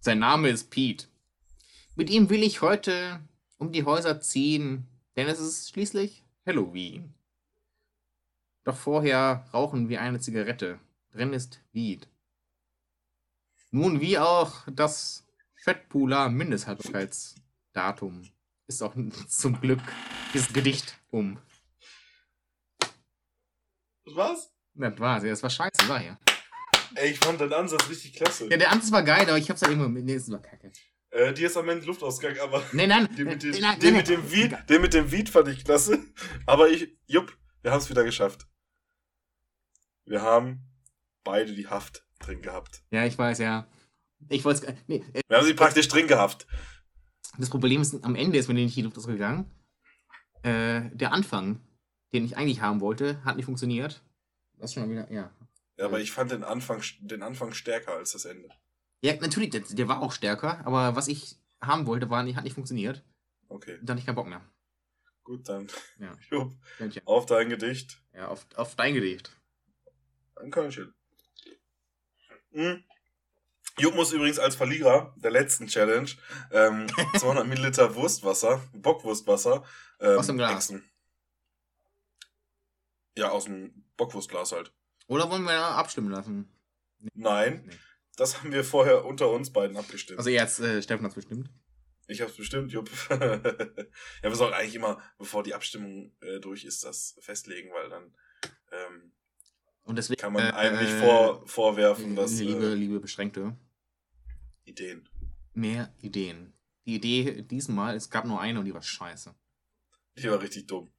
Sein Name ist Pete. Mit ihm will ich heute um die Häuser ziehen, denn es ist schließlich Halloween. Doch vorher rauchen wir eine Zigarette. Drin ist Weed. Nun wie auch das Fettpooler Mindesthaltbarkeitsdatum ist auch zum Glück dieses Gedicht um. Das war's? Das war's, ja, das war scheiße, war ja. Ey, ich fand deinen Ansatz richtig klasse. Ja, der Ansatz war geil, aber ich hab's halt irgendwo mit. Nee, das war kacke. Äh, dir ist am Ende Luftausgang, aber Nee, nein, den mit, dem, nein, den, nein, mit dem nein. Weed, den mit dem Weed fand ich klasse. Aber ich, jupp, wir haben es wieder geschafft. Wir haben beide die Haft drin gehabt. Ja, ich weiß, ja. Ich wollte Nee, äh, Wir haben sie praktisch drin gehabt. das Problem ist, am Ende ist mir nicht die Luft ausgegangen. Äh, der Anfang, den ich eigentlich haben wollte, hat nicht funktioniert. Das schon mal wieder, ja. Ja, aber ich fand den Anfang, den Anfang stärker als das Ende. Ja, natürlich, der, der war auch stärker, aber was ich haben wollte, war hat nicht funktioniert. Okay, Da hatte ich keinen Bock mehr. gut, dann. Ja. Jupp, auf dein Gedicht. Ja, auf, auf dein Gedicht. Ein Körnchen. Hm. Jupp muss übrigens als Verlierer der letzten Challenge ähm, 200 Milliliter Wurstwasser, Bockwurstwasser, ähm, Aus dem Glas. exen. Ja, aus dem Bockwurstglas halt. Oder wollen wir abstimmen lassen? Nein, Nee. das haben wir vorher unter uns beiden abgestimmt. Also jetzt, äh, Steffen hat's bestimmt. ich hab's bestimmt, Jupp. ja, wir sollen eigentlich immer, bevor die Abstimmung äh, durch ist, das festlegen, weil dann ähm, Und deswegen kann man äh, einem nicht äh, vor, vorwerfen, dass liebe, äh, liebe Beschränkte, Ideen. mehr Ideen. Die Idee diesmal, es gab nur eine und die war scheiße. Die war richtig dumm.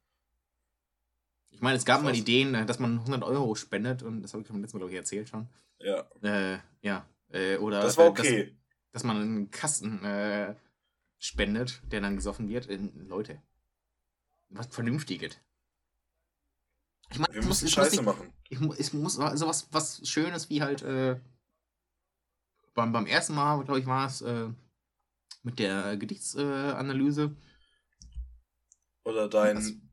Ich meine, es gab mal. Ideen, äh, dass man 100 Euro spendet und das habe ich beim letzten Mal, glaube ich, erzählt schon. Ja, Äh, ja. Äh, oder das war äh, okay. Dass, dass man einen Kasten äh, spendet, der dann gesoffen wird. Leute, was Vernünftiges. Ich meine, Wir muss, müssen muss Scheiße nicht, machen. ich, es muss sowas was Schönes wie halt äh, beim, beim ersten Mal, glaube ich, war es äh, mit der Gedichtsanalyse. Äh. Oder dein,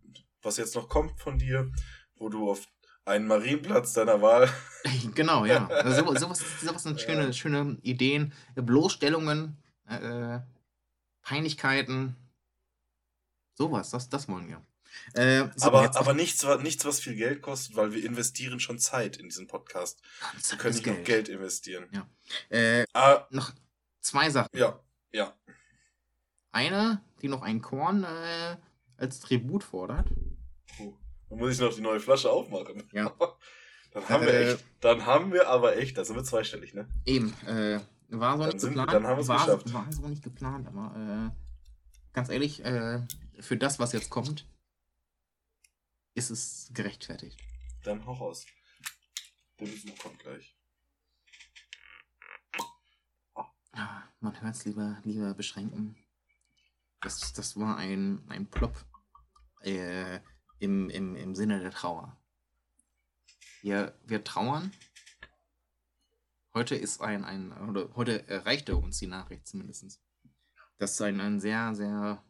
was jetzt noch kommt von dir, wo du auf einen Marienplatz deiner Wahl. genau, ja. Also sowas, sowas, sowas sind schöne, Ja. schöne Ideen. Bloßstellungen, äh, Peinlichkeiten. Sowas, das, das wollen wir. Äh, so, aber aber nichts, nichts, was viel Geld kostet, weil wir investieren schon Zeit in diesen Podcast. Wir können nicht noch Geld investieren. Ja. Äh, Ah, noch zwei Sachen. ja, ja. Eine, die noch ein Korn äh, als Tribut fordert. Dann muss ich noch die neue Flasche aufmachen. Ja. Dann haben wir Äh, echt, dann haben wir aber echt, da sind wir zweistellig, ne? Eben, äh, war so Dann nicht sind wir- geplant. dann haben wir's war, geschafft. war so nicht geplant, aber äh, ganz ehrlich, äh, für das, was jetzt kommt, ist es gerechtfertigt. Dann hau raus. Der Besuch kommt gleich. Ah, Man hört es lieber, lieber beschränken. Das, das war ein, ein Plop äh, im, im, im Sinne der Trauer. Wir, wir trauern. Heute ist ein, ein oder heute erreichte uns die Nachricht zumindest, dass ein, ein sehr, sehr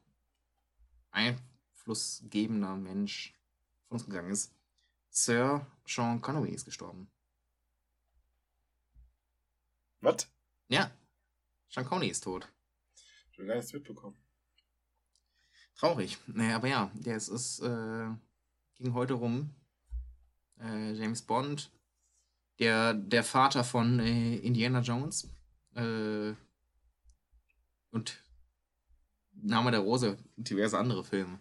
einflussgebender Mensch von uns gegangen ist. Sir Sean Connery ist gestorben. Was? Ja, Sean Connery ist tot. Ich will gar nichts mitbekommen. Traurig. Naja, aber ja, der ist, ist äh, ging heute rum. Äh, James Bond, der, der Vater von äh, Indiana Jones äh, und Name der Rose und diverse andere Filme.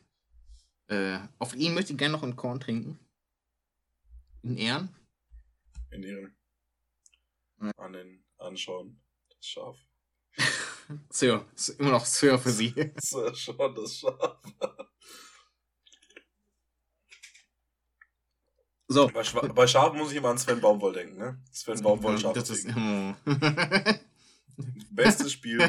Äh, auf ihn möchte ich gerne noch ein Korn trinken. In Ehren. In ihren Ja. an den anschauen. Das Schaf. Sir, ist immer noch Sir für sie. So, schon das Schaf. So. Bei, Schwa bei Schafen muss ich immer an Sven Baumwoll denken, ne? Sven Baumwoll Schaf. Das ist, oh. Bestes Spiel.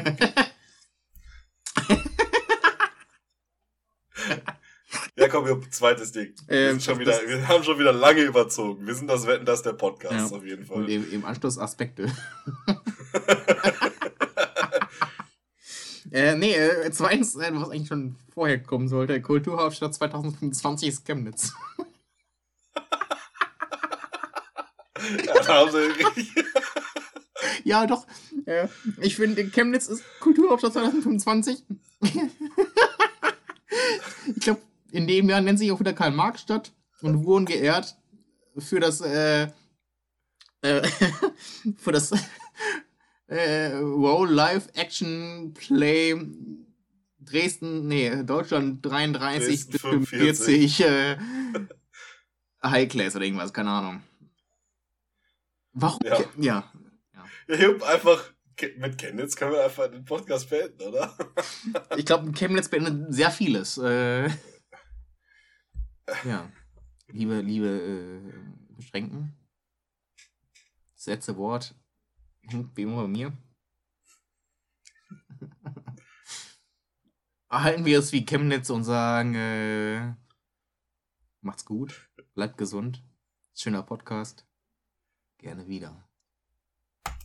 ja, komm, wir zweites Ding. Wir, Ähm, schon wieder, wir haben schon wieder lange überzogen. Wir sind das Wetten, das der Podcast Ja. auf jeden Und Fall. im, im Anschluss Aspekte. Äh, nee, äh, zweitens, äh, was eigentlich schon vorher kommen sollte, Kulturhauptstadt 2025 ist Chemnitz. ja, richtig. ja, doch. Äh, ich finde, Chemnitz ist Kulturhauptstadt 2025. ich glaube, in dem Jahr nennt sich auch wieder Karl-Marx-Stadt und wurden geehrt für das, äh, äh, für das äh, Roll Live Action Play Dresden, nee, Deutschland 33 Dresden bis 45. 45 äh, High Class oder irgendwas, keine Ahnung. Warum? Ja. ja. Ja, Jupp, einfach Ke- mit Chemnitz können wir einfach den Podcast beenden, oder? Ich glaube, Chemnitz beendet sehr vieles. Äh, ja. Liebe, liebe äh, Beschränken. Das letzte Wort immer bei mir. Erhalten wir es wie Chemnitz und sagen, äh, macht's gut, bleibt gesund, schöner Podcast, gerne wieder.